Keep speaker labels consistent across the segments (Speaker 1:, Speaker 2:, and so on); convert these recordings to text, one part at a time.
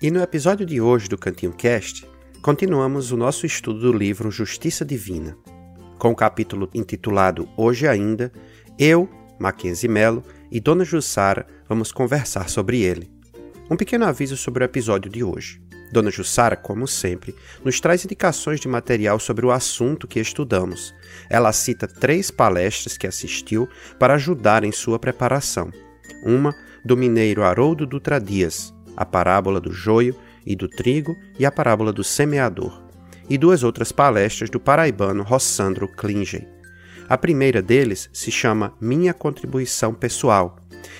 Speaker 1: E no episódio de hoje do Cantinho Cast, continuamos o nosso estudo do livro Justiça Divina. Com o capítulo intitulado Hoje Ainda, eu, Mackenzie Mello e Dona Jussara vamos conversar sobre ele. Um pequeno aviso sobre o episódio de hoje. Dona Jussara, como sempre, nos traz indicações de material sobre o assunto que estudamos. Ela cita três palestras que assistiu para ajudar em sua preparação. Uma do mineiro Haroldo Dutra Dias, a parábola do joio e do trigo e a parábola do semeador, e duas outras palestras do paraibano Rossandro Klinger. A primeira deles se chama Minha Contribuição Pessoal,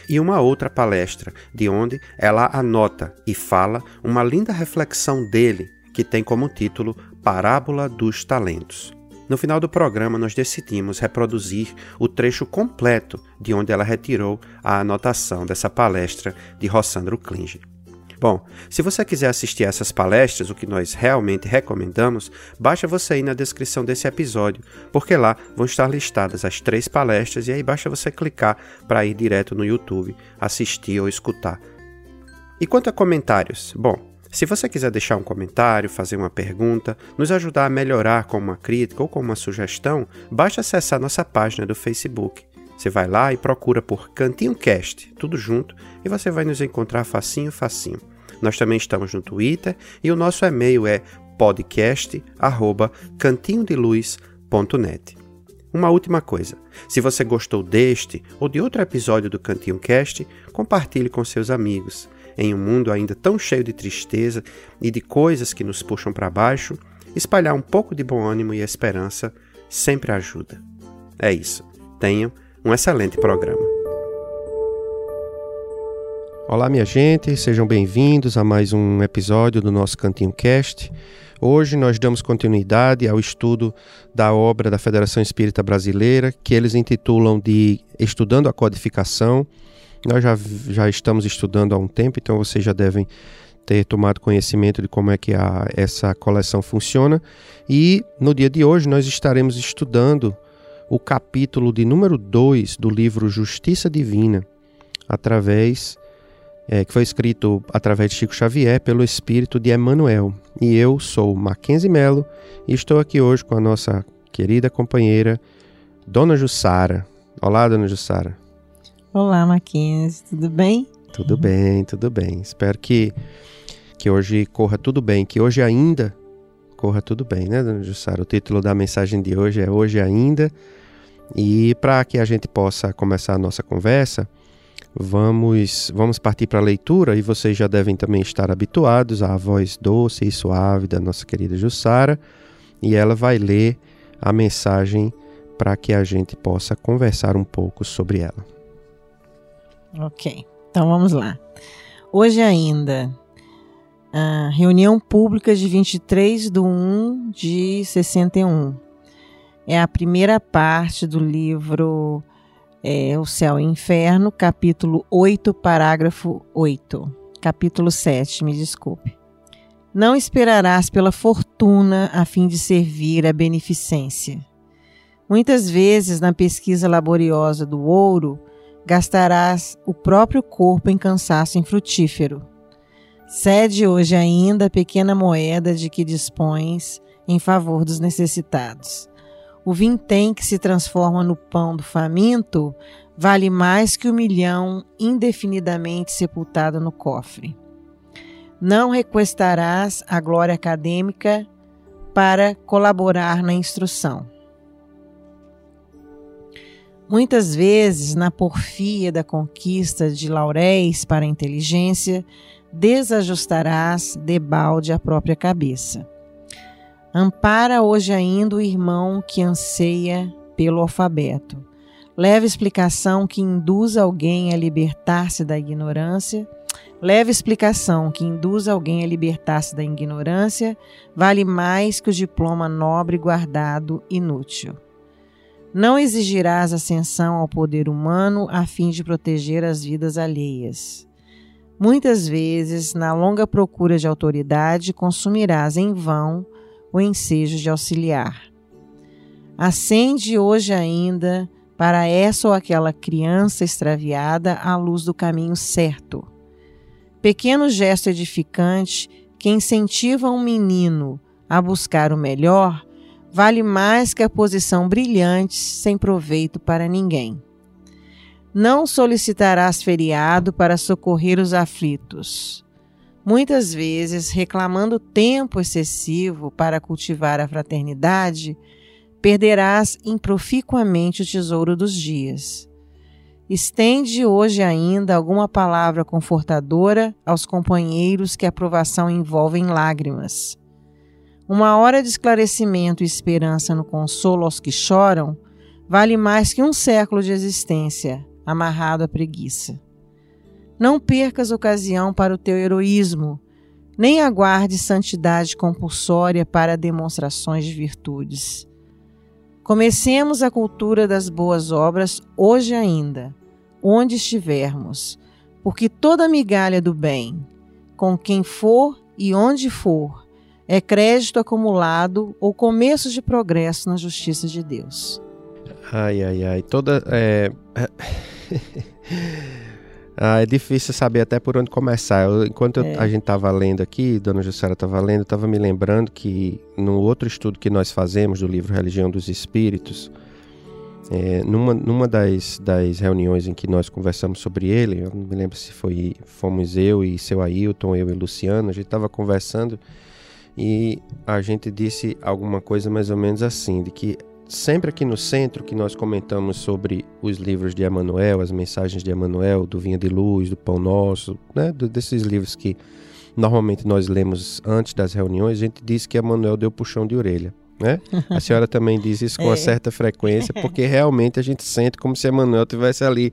Speaker 1: e uma outra palestra, de onde ela anota e fala uma linda reflexão dele, que tem como título Parábola dos Talentos. No final do programa, nós decidimos reproduzir o trecho completo de onde ela retirou a anotação dessa palestra de Rossandro Klinge. Bom, se você quiser assistir essas palestras, o que nós realmente recomendamos, basta você ir na descrição desse episódio, porque lá vão estar listadas as três palestras e aí basta você clicar para ir direto no YouTube, assistir ou escutar. E quanto a comentários? Bom, se você quiser deixar um comentário, fazer uma pergunta, nos ajudar a melhorar com uma crítica ou com uma sugestão, basta acessar nossa página do Facebook. Você vai lá e procura por Cantinho Cast, tudo junto, e você vai nos encontrar facinho, facinho. Nós também estamos no Twitter e o nosso e-mail é podcast@cantinhodeluz.net. Uma última coisa: se você gostou deste ou de outro episódio do Cantinho Cast, compartilhe com seus amigos. Em um mundo ainda tão cheio de tristeza e de coisas que nos puxam para baixo, espalhar um pouco de bom ânimo e esperança sempre ajuda. É isso. Tenham um excelente programa. Olá, minha gente, sejam bem-vindos a mais um episódio do nosso Cantinho Cast. Hoje nós damos continuidade ao estudo da obra da Federação Espírita Brasileira, que eles intitulam de Estudando a Codificação. Nós já, já estamos estudando há um tempo, então vocês já devem ter tomado conhecimento de como é que a, essa coleção funciona. E no dia de hoje nós estaremos estudando o capítulo de número 2 do livro Justiça Divina, através é, que foi escrito através de Chico Xavier pelo espírito de Emmanuel. E eu sou Mackenzie Melo e estou aqui hoje com a nossa querida companheira Dona Jussara. Olá, Dona Jussara.
Speaker 2: Olá, Mackenzie, tudo bem?
Speaker 1: Tudo bem, tudo bem. Espero que, que hoje corra tudo bem, que hoje ainda corra tudo bem, né, Dona Jussara? O título da mensagem de hoje é Hoje Ainda e para que a gente possa começar a nossa conversa, vamos, vamos partir para a leitura e vocês já devem também estar habituados à voz doce e suave da nossa querida Jussara e ela vai ler a mensagem para que a gente possa conversar um pouco sobre ela.
Speaker 2: Ok, então vamos lá. Hoje ainda, a reunião pública de 23 de 1 de 61 é a primeira parte do livro é, O Céu e o Inferno, capítulo 8, parágrafo 8. Capítulo 7, me desculpe. Não esperarás pela fortuna a fim de servir a beneficência. Muitas vezes, na pesquisa laboriosa do ouro, gastarás o próprio corpo em cansaço infrutífero. Cede hoje ainda a pequena moeda de que dispões em favor dos necessitados. O vintém que se transforma no pão do faminto vale mais que o milhão indefinidamente sepultado no cofre. Não requestarás a glória acadêmica para colaborar na instrução. Muitas vezes, na porfia da conquista de lauréis para a inteligência, desajustarás debalde a própria cabeça. Ampara hoje ainda o irmão que anseia pelo alfabeto. Leva explicação que induz alguém a libertar-se da ignorância Leve explicação que induz alguém a libertar-se da ignorância vale mais que o diploma nobre guardado inútil. Não exigirás ascensão ao poder humano a fim de proteger as vidas alheias. Muitas vezes, na longa procura de autoridade, consumirás em vão o ensejo de auxiliar. Acende hoje ainda para essa ou aquela criança extraviada a luz do caminho certo Pequeno gesto edificante que incentiva um menino a buscar o melhor vale mais que a posição brilhante sem proveito para ninguém. Não solicitarás feriado para socorrer os aflitos. Muitas vezes, reclamando tempo excessivo para cultivar a fraternidade, perderás improficuamente o tesouro dos dias. Estende hoje ainda alguma palavra confortadora aos companheiros que a provação envolve em lágrimas. Uma hora de esclarecimento e esperança no consolo aos que choram vale mais que um século de existência amarrado à preguiça. Não percas ocasião para o teu heroísmo, nem aguarde santidade compulsória para demonstrações de virtudes. Comecemos a cultura das boas obras hoje ainda, onde estivermos, porque toda migalha do bem, com quem for e onde for, é crédito acumulado ou começo de progresso na justiça de Deus.
Speaker 1: Ai, ai, ai. Toda. É... ah, é difícil saber até por onde começar. Eu, enquanto é. eu, a gente estava lendo aqui, Dona Jussara estava lendo, estava me lembrando que no outro estudo que nós fazemos do livro Religião dos Espíritos, é, numa numa das, das reuniões em que nós conversamos sobre ele, eu não me lembro se foi fomos eu e seu Ailton, eu e Luciano, a gente estava conversando e a gente disse alguma coisa mais ou menos assim, de que sempre aqui no centro que nós comentamos sobre os livros de Emmanuel, as mensagens de Emmanuel, do Vinha de Luz, do Pão Nosso, né, desses livros que normalmente nós lemos antes das reuniões, a gente disse que Emmanuel deu puxão de orelha. Né? A senhora também diz isso com uma é. certa frequência, porque realmente a gente sente como se Emmanuel estivesse ali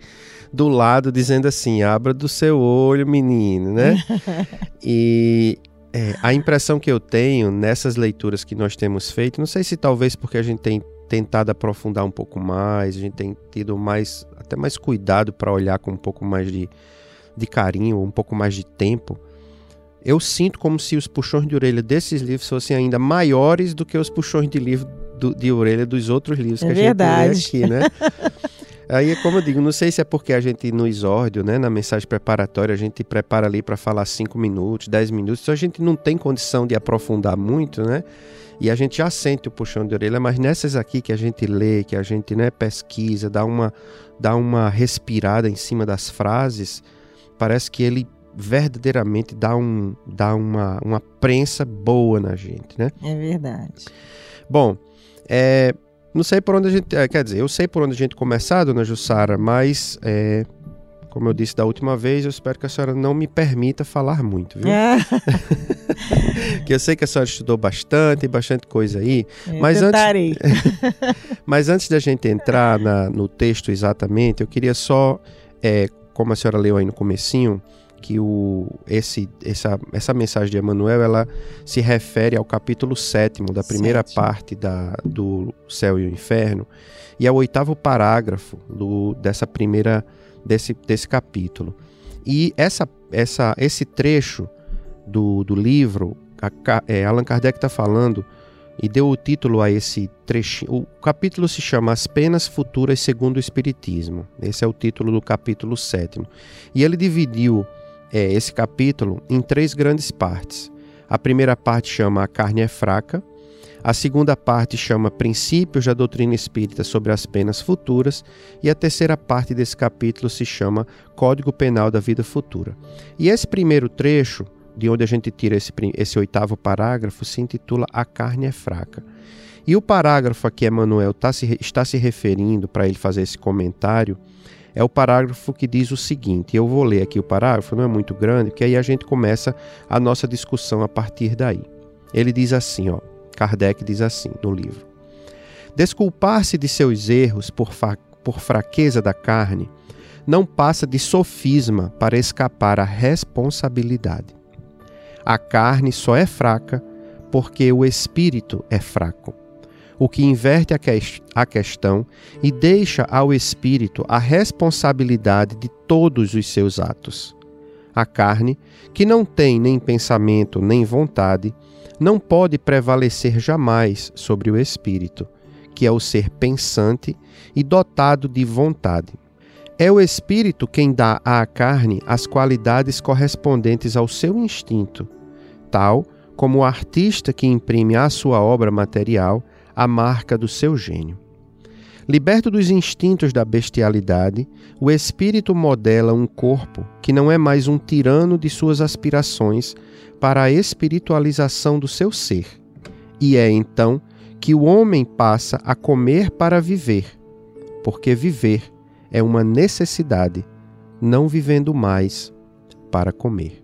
Speaker 1: do lado dizendo assim: abra do seu olho, menino, né? E é, a impressão que eu tenho nessas leituras que nós temos feito, não sei se talvez porque a gente tem tentado aprofundar um pouco mais, a gente tem tido mais até mais cuidado para olhar com um pouco mais de, de carinho, um pouco mais de tempo eu sinto como se os puxões de orelha desses livros fossem ainda maiores do que os puxões de livro do, de orelha dos outros livros é que a
Speaker 2: verdade.
Speaker 1: gente lê aqui, né? Aí, como eu digo, não sei se é porque a gente no exórdio, né, na mensagem preparatória, a gente prepara ali para falar 5 minutos, 10 minutos, então a gente não tem condição de aprofundar muito, né? E a gente já sente o puxão de orelha, mas nessas aqui que a gente lê, que a gente né, pesquisa, dá uma, dá uma respirada em cima das frases, parece que ele verdadeiramente dá, um, dá uma, uma prensa boa na gente, né?
Speaker 2: É verdade.
Speaker 1: Bom, é, não sei por onde a gente. É, quer dizer, eu sei por onde a gente começar, dona Jussara, mas é, como eu disse da última vez, eu espero que a senhora não me permita falar muito, viu? É. que eu sei que a senhora estudou bastante, bastante coisa aí.
Speaker 2: Eu mas tentarei.
Speaker 1: antes, mas antes da gente entrar na, no texto exatamente, eu queria só, é, como a senhora leu aí no comecinho, que o, esse, essa, essa mensagem de Emmanuel ela se refere ao capítulo sétimo da primeira Sete. parte da, do Céu e o Inferno e ao oitavo parágrafo do, dessa primeira desse, desse capítulo. E essa, essa, esse trecho do, do livro, a, é, Allan Kardec está falando e deu o título a esse trechinho. O capítulo se chama As Penas Futuras segundo o Espiritismo. Esse é o título do capítulo sétimo. E ele dividiu é, esse capítulo em três grandes partes. A primeira parte chama A Carne é Fraca, a segunda parte chama Princípios da Doutrina Espírita sobre as Penas Futuras, e a terceira parte desse capítulo se chama Código Penal da Vida Futura. E esse primeiro trecho, de onde a gente tira esse, esse oitavo parágrafo, se intitula A Carne é Fraca. E o parágrafo a que Emmanuel tá se, está se referindo para ele fazer esse comentário é o parágrafo que diz o seguinte. Eu vou ler aqui o parágrafo, não é muito grande, porque aí a gente começa a nossa discussão a partir daí. Ele diz assim, ó, Kardec diz assim no livro: Desculpar-se de seus erros por, por fraqueza da carne não passa de sofisma para escapar à responsabilidade. A carne só é fraca porque o espírito é fraco, o que inverte a, que a questão e deixa ao espírito a responsabilidade de todos os seus atos. A carne, que não tem nem pensamento nem vontade, não pode prevalecer jamais sobre o espírito, que é o ser pensante e dotado de vontade. É o espírito quem dá à carne as qualidades correspondentes ao seu instinto, tal como o artista que imprime à sua obra material a marca do seu gênio. Liberto dos instintos da bestialidade, o espírito modela um corpo que não é mais um tirano de suas aspirações para a espiritualização do seu ser. E é então que o homem passa a comer para viver, porque viver é uma necessidade, não vivendo mais para comer.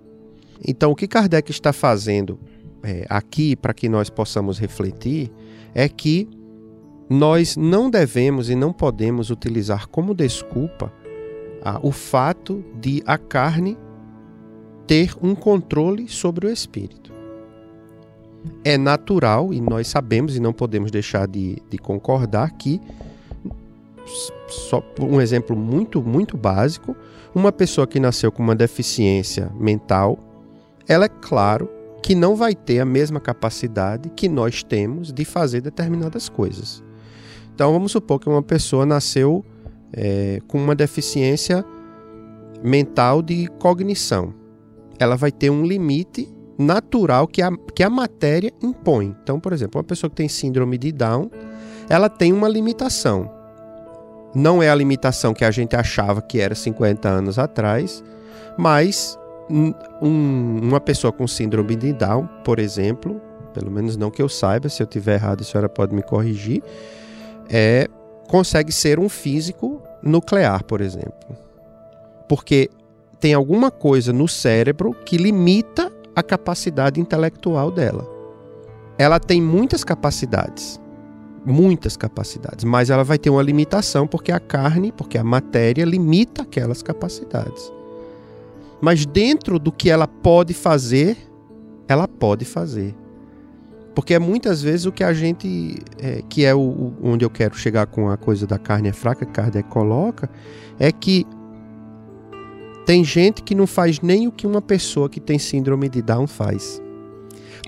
Speaker 1: Então, o que Kardec está fazendo é, aqui para que nós possamos refletir é que nós não devemos e não podemos utilizar como desculpa ah, o fato de a carne ter um controle sobre o espírito. É natural, e nós sabemos e não podemos deixar de, de concordar, que, só um exemplo muito, muito básico, uma pessoa que nasceu com uma deficiência mental, ela é claro que não vai ter a mesma capacidade que nós temos de fazer determinadas coisas. Então vamos supor que uma pessoa nasceu é, com uma deficiência mental de cognição. Ela vai ter um limite natural que a, que a matéria impõe. Então, por exemplo, uma pessoa que tem síndrome de Down, ela tem uma limitação. Não é a limitação que a gente achava que era 50 anos atrás, mas um, uma pessoa com síndrome de Down, por exemplo, pelo menos não que eu saiba, se eu tiver errado a senhora pode me corrigir, é, consegue ser um físico nuclear, por exemplo. Porque tem alguma coisa no cérebro que limita a capacidade intelectual dela. Ela tem muitas capacidades, muitas capacidades, mas ela vai ter uma limitação porque a carne, porque a matéria limita aquelas capacidades. Mas dentro do que ela pode fazer, ela pode fazer. Porque é muitas vezes o que a gente, é, que é o, onde eu quero chegar com a coisa da carne é fraca, que Kardec coloca, é que tem gente que não faz nem o que uma pessoa que tem síndrome de Down faz.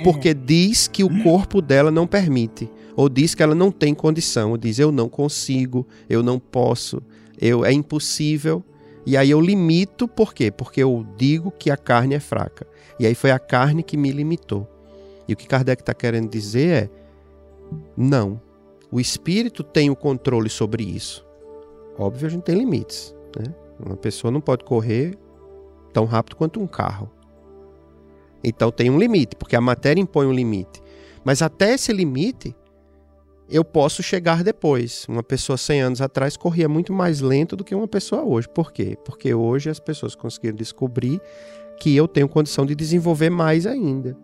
Speaker 1: Porque é. diz que o corpo dela não permite. Ou diz que ela não tem condição. Ou diz, eu não consigo, eu não posso, eu, é impossível. E aí eu limito, por quê? Porque eu digo que a carne é fraca. E aí foi a carne que me limitou. E o que Kardec está querendo dizer é: não. O espírito tem o controle sobre isso. Óbvio, a gente tem limites. Né? Uma pessoa não pode correr tão rápido quanto um carro. Então tem um limite, porque a matéria impõe um limite. Mas até esse limite, eu posso chegar depois. Uma pessoa 100 anos atrás corria muito mais lento do que uma pessoa hoje. Por quê? Porque hoje as pessoas conseguiram descobrir que eu tenho condição de desenvolver mais ainda.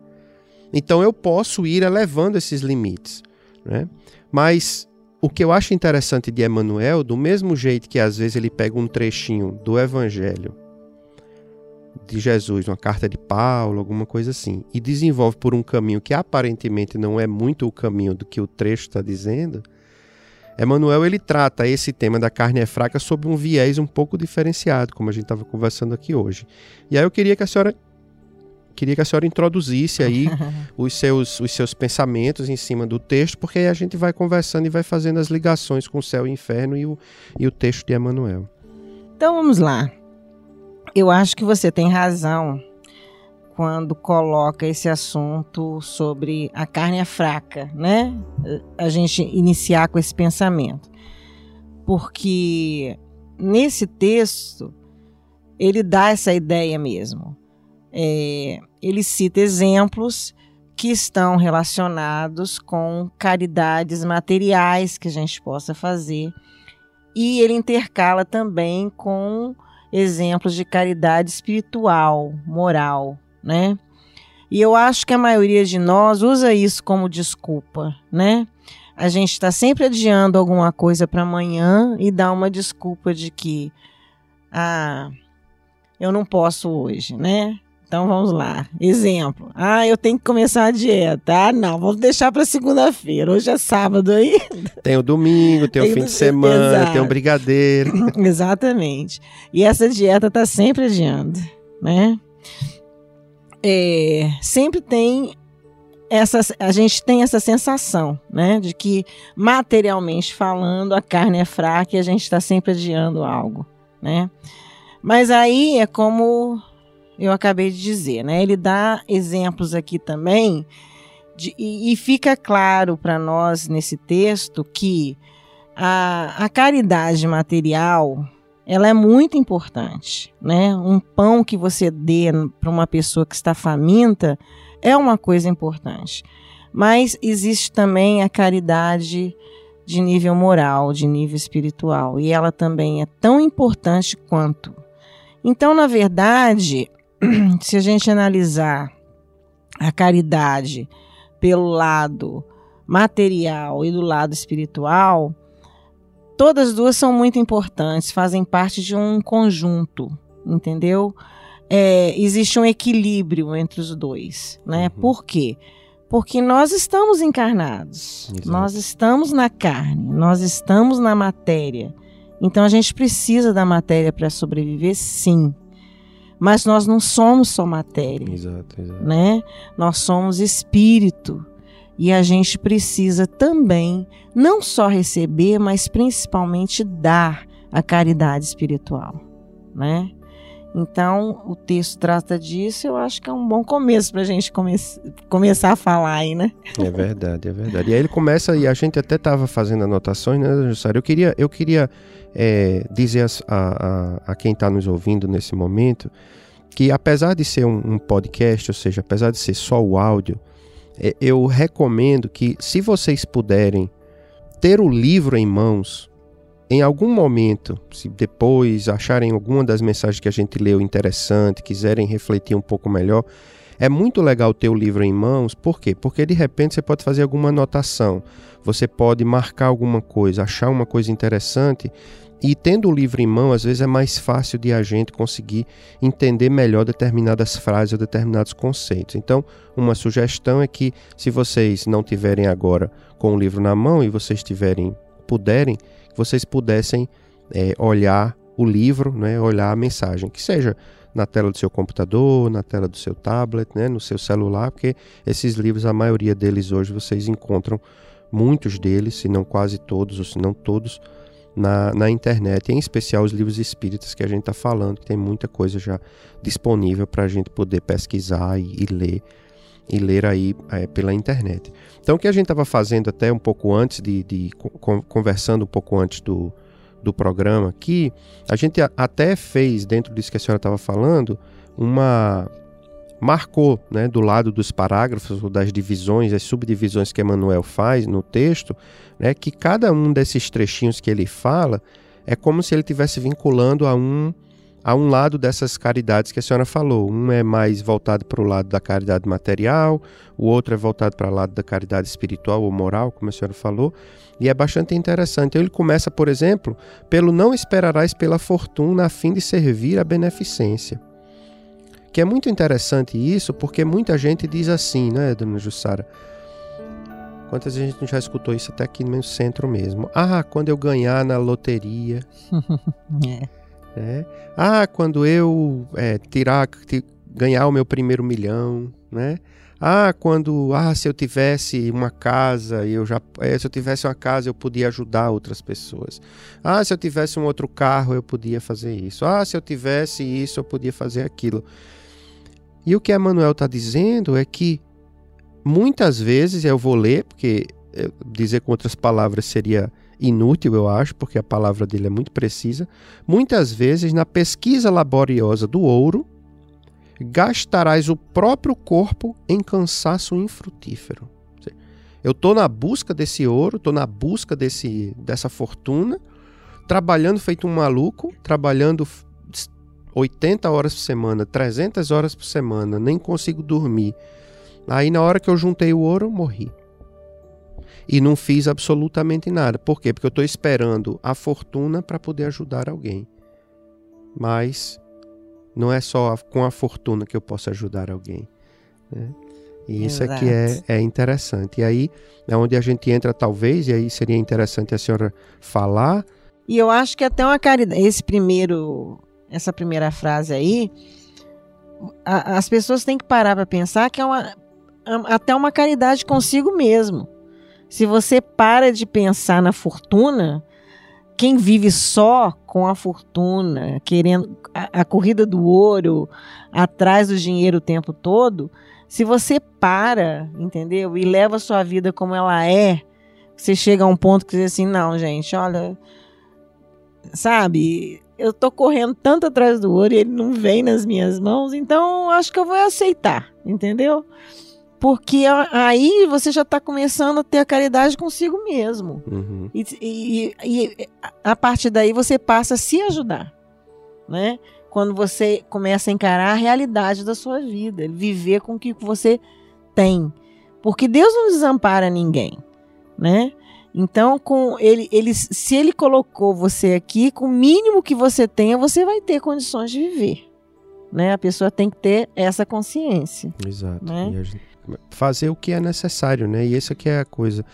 Speaker 1: Então eu posso ir elevando esses limites. Né? Mas o que eu acho interessante de Emmanuel, do mesmo jeito que às vezes ele pega um trechinho do Evangelho de Jesus, uma carta de Paulo, alguma coisa assim, e desenvolve por um caminho que aparentemente não é muito o caminho do que o trecho está dizendo, Emmanuel ele trata esse tema da carne é fraca sob um viés um pouco diferenciado, como a gente estava conversando aqui hoje. E aí eu queria que a senhora queria que a senhora introduzisse aí os seus, os seus pensamentos em cima do texto, porque aí a gente vai conversando e vai fazendo as ligações com o céu e o inferno e o, e o texto de Emmanuel.
Speaker 2: Então vamos lá. Eu acho que você tem razão quando coloca esse assunto sobre a carne é fraca, né? A gente iniciar com esse pensamento. Porque nesse texto ele dá essa ideia mesmo. É, ele cita exemplos que estão relacionados com caridades materiais que a gente possa fazer. E ele intercala também com exemplos de caridade espiritual, moral, né? E eu acho que a maioria de nós usa isso como desculpa, né? A gente está sempre adiando alguma coisa para amanhã e dá uma desculpa de que Ah, eu não posso hoje, né? Então vamos lá. Exemplo. Ah, eu tenho que começar a dieta. Ah, não, vamos deixar para segunda-feira. Hoje é sábado aí.
Speaker 1: Tem o domingo, tem, tem o fim de semana, Exato. tem o brigadeiro.
Speaker 2: Exatamente. E essa dieta tá sempre adiando, né? É, sempre tem essa, a gente tem essa sensação, né, de que materialmente falando a carne é fraca e a gente está sempre adiando algo, né? Mas aí é como eu acabei de dizer, né? Ele dá exemplos aqui também de, e, e, fica claro para nós nesse texto que a, a caridade material ela é muito importante, né? Um pão que você dê para uma pessoa que está faminta é uma coisa importante. Mas existe também a caridade de nível moral, de nível espiritual, e ela também é tão importante quanto. Então, na verdade, se a gente analisar a caridade pelo lado material e do lado espiritual, todas as duas são muito importantes, fazem parte de um conjunto, entendeu? é, existe um equilíbrio entre os dois, né? Uhum. Por quê? Porque nós estamos encarnados, Exato. nós estamos na carne, nós estamos na matéria. Então a gente precisa da matéria para sobreviver, sim. Mas nós não somos só matéria, exato, exato. né? Nós somos espírito e a gente precisa também não só receber, mas principalmente dar a caridade espiritual, né? Então, o texto trata disso, eu acho que é um bom começo para a gente come começar a falar aí, né?
Speaker 1: É verdade, é verdade. E aí ele começa, e a gente até estava fazendo anotações, né, Jussário? Eu queria, eu queria é, dizer a, a, a quem está nos ouvindo nesse momento que, apesar de ser um, um, podcast, ou seja, apesar de ser só o áudio, é, eu recomendo que, se vocês puderem ter o livro em mãos, em algum momento, se depois acharem alguma das mensagens que a gente leu interessante, quiserem refletir um pouco melhor, é muito legal ter o livro em mãos, por quê? Porque de repente você pode fazer alguma anotação, você pode marcar alguma coisa, achar uma coisa interessante, e tendo o livro em mão, às vezes é mais fácil de a gente conseguir entender melhor determinadas frases ou determinados conceitos. Então, uma sugestão é que, se vocês não tiverem agora com o livro na mão e vocês tiverem, puderem, vocês pudessem é, olhar o livro, né, olhar a mensagem, que seja na tela do seu computador, na tela do seu tablet, né, no seu celular, porque esses livros, a maioria deles hoje, vocês encontram muitos deles, se não quase todos, ou se não todos, na, na internet, em especial os livros espíritas que a gente está falando, que tem muita coisa já disponível para a gente poder pesquisar e, e ler e ler aí é, pela internet. Então, o que a gente estava fazendo até um pouco antes de, de conversando um pouco antes do, do programa aqui, a gente até fez dentro disso que a senhora estava falando uma marcou, né, do lado dos parágrafos ou das divisões, as subdivisões que Emmanuel faz no texto, né, que cada um desses trechinhos que ele fala é como se ele estivesse vinculando a um a um lado dessas caridades que a senhora falou. Um é mais voltado para o lado da caridade material, o outro é voltado para o lado da caridade espiritual ou moral, como a senhora falou, e é bastante interessante. Ele começa, por exemplo, pelo não esperarás pela fortuna a fim de servir a beneficência. Que é muito interessante isso, porque muita gente diz assim, né, dona Jussara? Quantas vezes a gente já escutou isso até aqui no centro mesmo? Ah, quando eu ganhar na loteria. é. Né? Ah, quando eu é, tirar, ganhar o meu primeiro milhão, né? Ah, quando, ah, se eu tivesse uma casa, eu já, é, se eu tivesse uma casa, eu podia ajudar outras pessoas. Ah, se eu tivesse um outro carro, eu podia fazer isso. Ah, se eu tivesse isso, eu podia fazer aquilo. E o que Emmanuel está dizendo é que muitas vezes eu vou ler, porque dizer com outras palavras seria inútil, eu acho, porque a palavra dele é muito precisa. Muitas vezes, na pesquisa laboriosa do ouro, gastarás o próprio corpo em cansaço infrutífero. Eu estou na busca desse ouro, estou na busca desse, dessa fortuna, trabalhando feito um maluco, trabalhando 80 horas por semana, 300 horas por semana, nem consigo dormir. Aí na hora que eu juntei o ouro, morri e não fiz absolutamente nada. Por quê? Porque eu estou esperando a fortuna para poder ajudar alguém. mas não é só com a fortuna que eu posso ajudar alguém. Né? E isso Exato. aqui é, é interessante. E aí é onde a gente entra, talvez, e aí seria interessante a senhora falar.
Speaker 2: E eu acho que até uma caridade, esse primeiro, essa primeira frase aí, a, as pessoas têm que parar para pensar que é uma, até uma caridade consigo mesmo. Se você para de pensar na fortuna, quem vive só com a fortuna, querendo a, a, corrida do ouro, atrás do dinheiro o tempo todo, se você para, entendeu? E leva a sua vida como ela é, você chega a um ponto que diz assim, não, gente, olha, sabe, eu tô correndo tanto atrás do ouro e ele não vem nas minhas mãos, então acho que eu vou aceitar, entendeu? Porque aí você já está começando a ter a caridade consigo mesmo. Uhum. E, e, e, a partir daí você passa a se ajudar, né? Quando você começa a encarar a realidade da sua vida, viver com o que você tem. Porque Deus não desampara ninguém, né? Então, com ele, ele, se ele colocou você aqui, com o mínimo que você tenha, você vai ter condições de viver. Né? A pessoa tem que ter essa consciência.
Speaker 1: Exato. Né? Gente, fazer o que é necessário, né? E essa aqui é a coisa.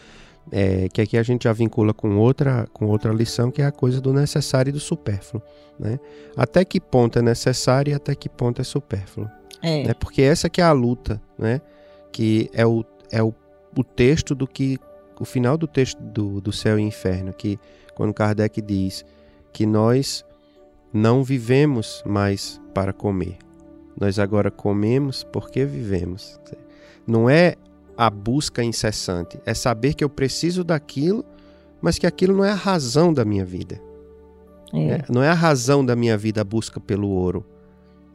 Speaker 1: É, que aqui a gente já vincula com outra, com outra lição, que é a coisa do necessário e do supérfluo. Né? Até que ponto é necessário e até que ponto é supérfluo. É. Né? Porque essa que é a luta, né? que é o, é o, o texto do que o final do texto do, do céu e inferno, que quando Kardec diz que nós não vivemos mais para comer, nós agora comemos porque vivemos. Não é a busca incessante, é saber que eu preciso daquilo, mas que aquilo não é a razão da minha vida. É. É, não é a razão da minha vida a busca pelo ouro.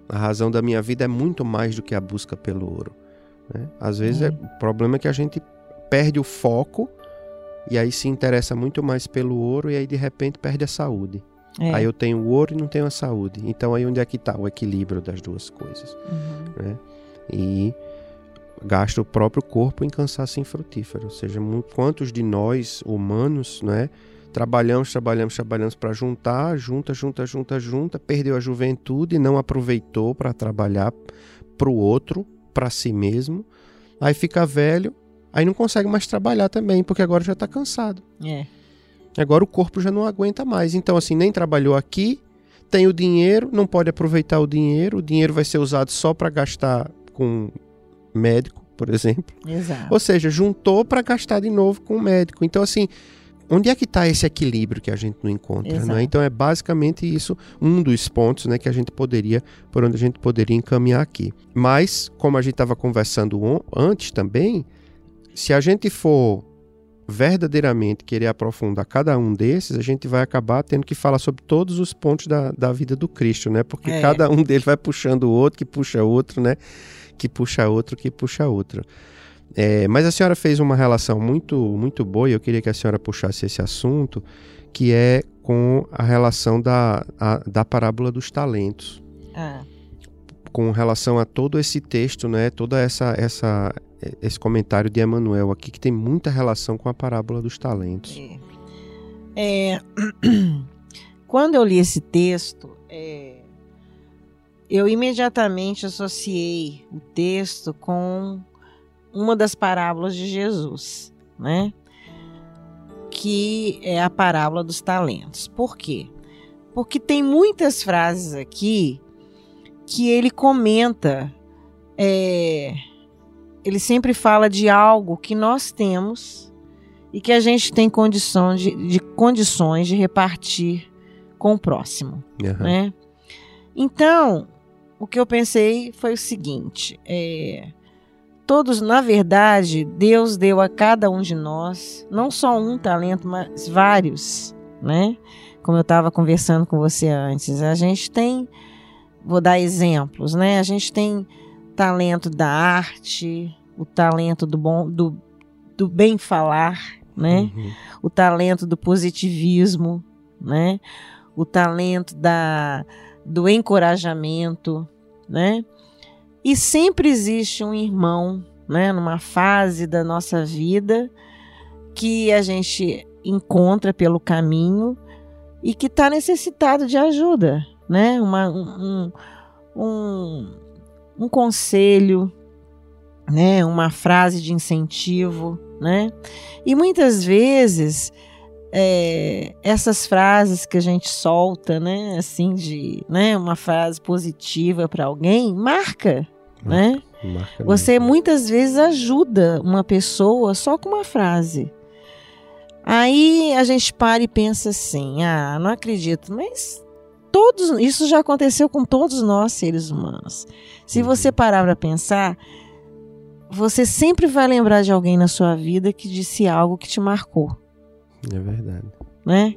Speaker 1: A razão da minha vida é muito mais do que a busca pelo ouro. Né? Às vezes é. é. o problema é que a gente perde o foco e aí se interessa muito mais pelo ouro e aí de repente perde a saúde. É. Aí eu tenho o ouro e não tenho a saúde. Então aí onde é que está o equilíbrio das duas coisas? Uhum. Né? E gasta o próprio corpo em cansaço infrutífero. Ou seja, quantos de nós, humanos, né, trabalhamos, trabalhamos, trabalhamos para juntar, junta, junta, junta, junta, perdeu a juventude, não aproveitou para trabalhar para o outro, para si mesmo, aí fica velho, Aí não consegue mais trabalhar também, porque agora já está cansado. É. Agora o corpo já não aguenta mais. Então, assim, nem trabalhou aqui, tem o dinheiro, não pode aproveitar o dinheiro, o dinheiro vai ser usado só para gastar com médico, por exemplo. Exato. Ou seja, juntou para gastar de novo com o médico. Então, assim, onde é que está esse equilíbrio que a gente não encontra? Né? Então, é basicamente isso, um dos pontos né, que a gente poderia, por onde a gente poderia encaminhar aqui. Mas, como a gente estava conversando antes também, se a gente for verdadeiramente querer aprofundar cada um desses, a gente vai acabar tendo que falar sobre todos os pontos da, da vida do Cristo, né? Porque é. cada um deles vai puxando o outro, que puxa outro, né? Que puxa outro, que puxa outro. É, mas a senhora fez uma relação muito, muito boa e eu queria que a senhora puxasse esse assunto, que é com a relação da, a, da parábola dos talentos. Ah. Com relação a todo esse texto, né? Toda essa, essa, esse comentário de Emmanuel aqui, que tem muita relação com a parábola dos talentos.
Speaker 2: É. É... Quando eu li esse texto, é... eu imediatamente associei o texto com uma das parábolas de Jesus, né? Que é a parábola dos talentos. Por quê? Porque tem muitas frases aqui que ele comenta. É, ele sempre fala de algo que nós temos e que a gente tem condição de, de condições de repartir com o próximo. Uhum. Né? Então, o que eu pensei foi o seguinte: é, todos, na verdade, Deus deu a cada um de nós não só um talento, mas vários, né? Como eu estava conversando com você antes, a gente tem, vou dar exemplos, né? A gente tem talento da arte, o talento do bom do, do bem falar, né? Uhum. O talento do positivismo, né? O talento da do encorajamento, né? E sempre existe um irmão, né, numa fase da nossa vida que a gente encontra pelo caminho e que está necessitado de ajuda, né? Uma, um, um, um conselho, né? Uma frase de incentivo, né? E muitas vezes é, essas frases que a gente solta, né? Assim de, né? Uma frase positiva para alguém marca, marca né? Marca Você mesmo. muitas vezes ajuda uma pessoa só com uma frase. Aí a gente para e pensa assim: ah, não acredito, mas todos isso já aconteceu com todos nós seres humanos. Se uhum. você parar para pensar, você sempre vai lembrar de alguém na sua vida que disse algo que te marcou.
Speaker 1: É verdade.
Speaker 2: Né?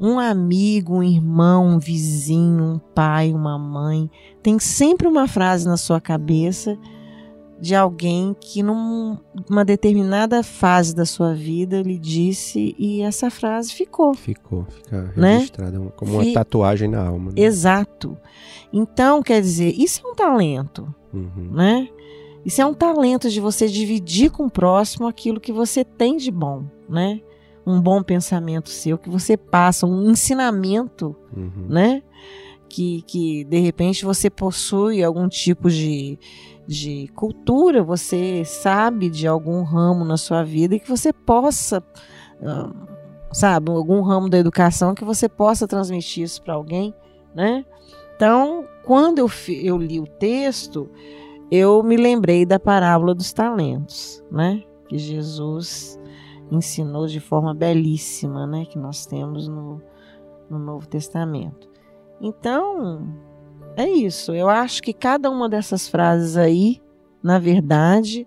Speaker 2: Um amigo, um irmão, um vizinho, um pai, uma mãe, tem sempre uma frase na sua cabeça de alguém que numa determinada fase da sua vida lhe disse e essa frase ficou.
Speaker 1: Ficou, fica né? registrada né? como uma tatuagem na alma.
Speaker 2: Né? Exato. Então, quer dizer, isso é um talento, uhum. né? Isso é um talento de você dividir com o próximo aquilo que você tem de bom, né? Um bom pensamento seu, que você passa, um ensinamento, uhum. né? Que, que de repente você possui algum tipo de, de cultura, você sabe de algum ramo na sua vida e que você possa, sabe, algum ramo da educação que você possa transmitir isso para alguém, né? Então, quando eu, eu li o texto, eu me lembrei da parábola dos talentos, né? Que Jesus ensinou de forma belíssima, né? Que nós temos no, no Novo Testamento. Então, é isso. Eu acho que cada uma dessas frases aí, na verdade,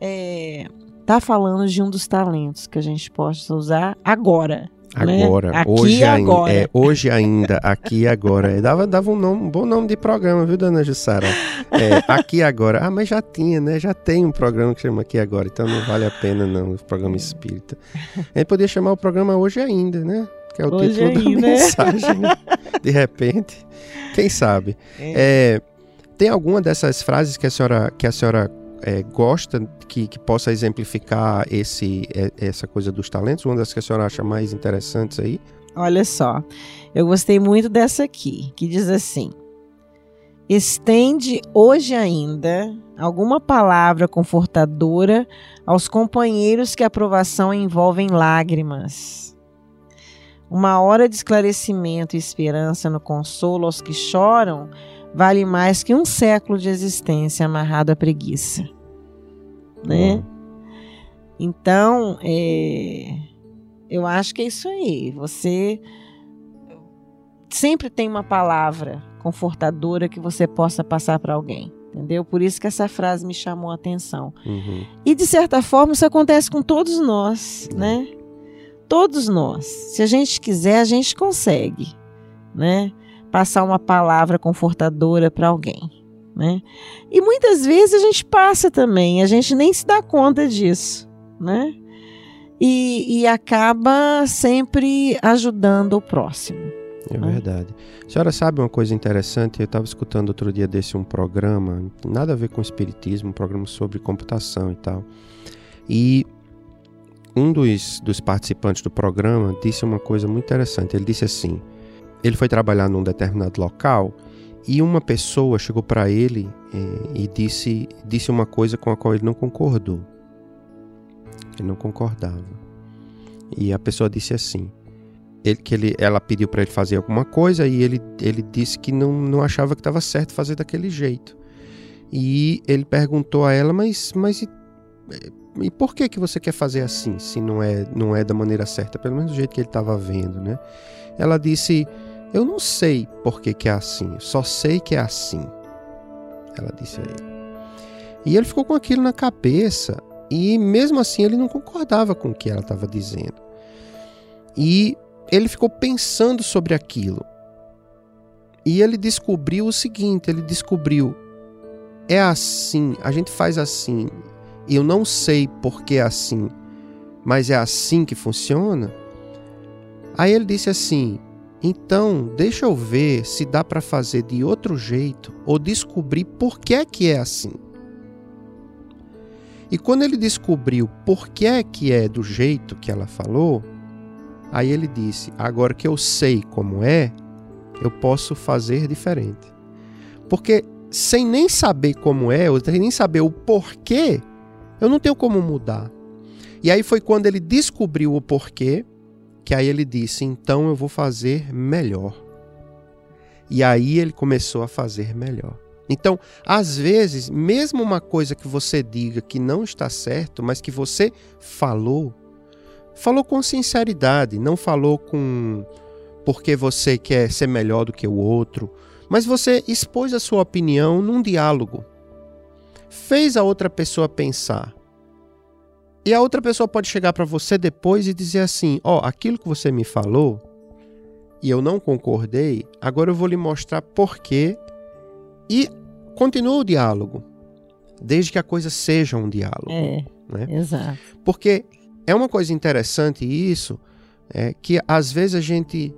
Speaker 2: é, tá falando de um dos talentos que a gente possa usar agora.
Speaker 1: Né? Agora,
Speaker 2: né?
Speaker 1: hoje
Speaker 2: agora.
Speaker 1: ainda, é, hoje ainda, aqui e agora. É, dava, dava um, nome, um bom nome de programa, viu, dona Jussara? É, aqui agora. Ah, mas já tinha, né? Já tem um programa que chama Aqui Agora, então não vale a pena não, o programa espírita. A gente poderia chamar o programa Hoje Ainda, né? Que é o hoje título ainda. da mensagem, né? de repente. Quem sabe? É. É, tem alguma dessas frases que a senhora, que a senhora é, gosta que, que possa exemplificar esse, é, essa coisa dos talentos? Uma das que a senhora acha mais interessantes aí?
Speaker 2: Olha só, eu gostei muito dessa aqui, que diz assim: estende hoje ainda alguma palavra confortadora aos companheiros que a aprovação envolve em lágrimas uma hora de esclarecimento e esperança no consolo aos que choram vale mais que um século de existência amarrado à preguiça. Né? Então, é, eu acho que é isso aí. Você sempre tem uma palavra confortadora que você possa passar para alguém. Entendeu? Por isso que essa frase me chamou a atenção. Uhum. E de certa forma isso acontece com todos nós, uhum. né? Todos nós, se a gente quiser, a gente consegue, né? Passar uma palavra confortadora para alguém, né? E muitas vezes a gente passa também, a gente nem se dá conta disso, né? E, e acaba sempre ajudando o próximo.
Speaker 1: É né? verdade. A senhora sabe uma coisa interessante? Eu estava escutando outro dia desse um programa, nada a ver com espiritismo, um programa sobre computação e tal. E um dos, dos participantes do programa disse uma coisa muito interessante. Ele disse assim: ele foi trabalhar num determinado local e uma pessoa chegou para ele eh, e disse, disse uma coisa com a qual ele não concordou. Ele não concordava. E a pessoa disse assim: ele, que ele, ela pediu para ele fazer alguma coisa e ele, ele disse que não, não achava que estava certo fazer daquele jeito. E ele perguntou a ela, mas, mas e por que que você quer fazer assim, se não é não é da maneira certa, pelo menos do jeito que ele estava vendo, né? Ela disse: "Eu não sei por que que é assim, só sei que é assim." Ela disse a ele. E ele ficou com aquilo na cabeça e mesmo assim ele não concordava com o que ela estava dizendo. E ele ficou pensando sobre aquilo. E ele descobriu o seguinte, ele descobriu é assim, a gente faz assim, eu não sei por que é assim, mas é assim que funciona. Aí ele disse assim: então deixa eu ver se dá para fazer de outro jeito ou descobrir por que é que é assim. E quando ele descobriu por que é que é do jeito que ela falou, aí ele disse: agora que eu sei como é, eu posso fazer diferente. Porque sem nem saber como é, ou sem nem saber o porquê, eu não tenho como mudar. E aí foi quando ele descobriu o porquê, que aí ele disse: então eu vou fazer melhor. E aí ele começou a fazer melhor. Então, às vezes, mesmo uma coisa que você diga que não está certo, mas que você falou, falou com sinceridade, não falou com porque você quer ser melhor do que o outro, mas você expôs a sua opinião num diálogo. Fez a outra pessoa pensar. E a outra pessoa pode chegar para você depois e dizer assim: Ó, oh, aquilo que você me falou e eu não concordei, agora eu vou lhe mostrar porquê. E continua o diálogo, desde que a coisa seja um diálogo.
Speaker 2: É, né? exato.
Speaker 1: Porque é uma coisa interessante isso, é que às vezes a gente,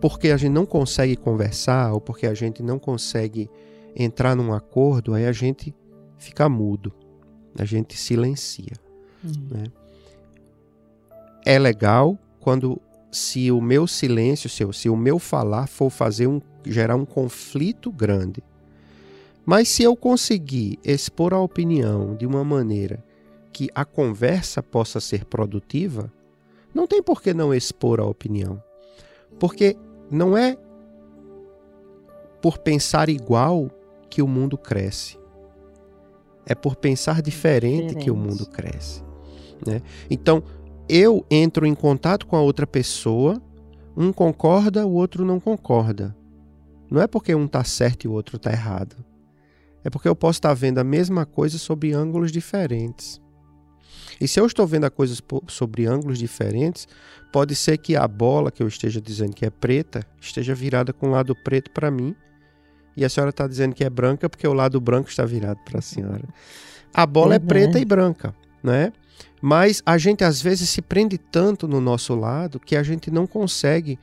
Speaker 1: porque a gente não consegue conversar ou porque a gente não consegue entrar num acordo, aí a gente fica mudo, a gente silencia. Uhum. Né? É legal quando se o meu silêncio, se, se o meu falar for fazer um, gerar um conflito grande. Mas se eu conseguir expor a opinião de uma maneira que a conversa possa ser produtiva, não tem por que não expor a opinião. Porque não é por pensar igual que o mundo cresce. É por pensar diferente, diferente. que o mundo cresce. Né? Então, eu entro em contato com a outra pessoa, um concorda, o outro não concorda. Não é porque um está certo e o outro está errado é porque eu posso estar vendo a mesma coisa sob ângulos diferentes. E se eu estou vendo a coisa sobre ângulos diferentes, pode ser que a bola que eu esteja dizendo que é preta esteja virada com o lado preto para mim, e a senhora está dizendo que é branca porque o lado branco está virado para a senhora. A bola é, é preta e branca, né? Mas a gente às vezes se prende tanto no nosso lado que a gente não consegue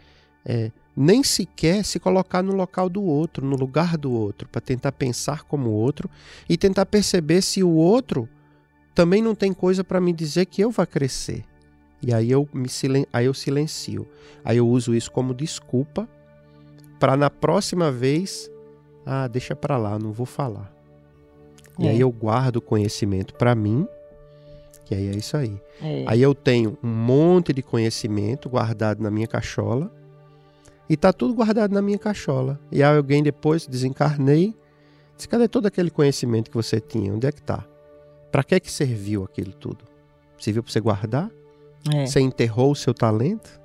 Speaker 1: é, nem sequer se colocar no local do outro, no lugar do outro, para tentar pensar como o outro e tentar perceber se o outro também não tem coisa para me dizer que eu vá crescer. E aí eu me silen aí eu silencio. Aí eu uso isso como desculpa para na próxima vez, ah, deixa para lá, não vou falar. É. E aí eu guardo o conhecimento para mim. Que aí é isso aí. É. Aí eu tenho um monte de conhecimento guardado na minha cachola e tá tudo guardado na minha cachola. E aí alguém depois desencarnei, disse: cadê todo aquele conhecimento que você tinha? Onde é que tá? Para que que serviu aquilo tudo? Serviu para você guardar? É. Você enterrou o seu talento?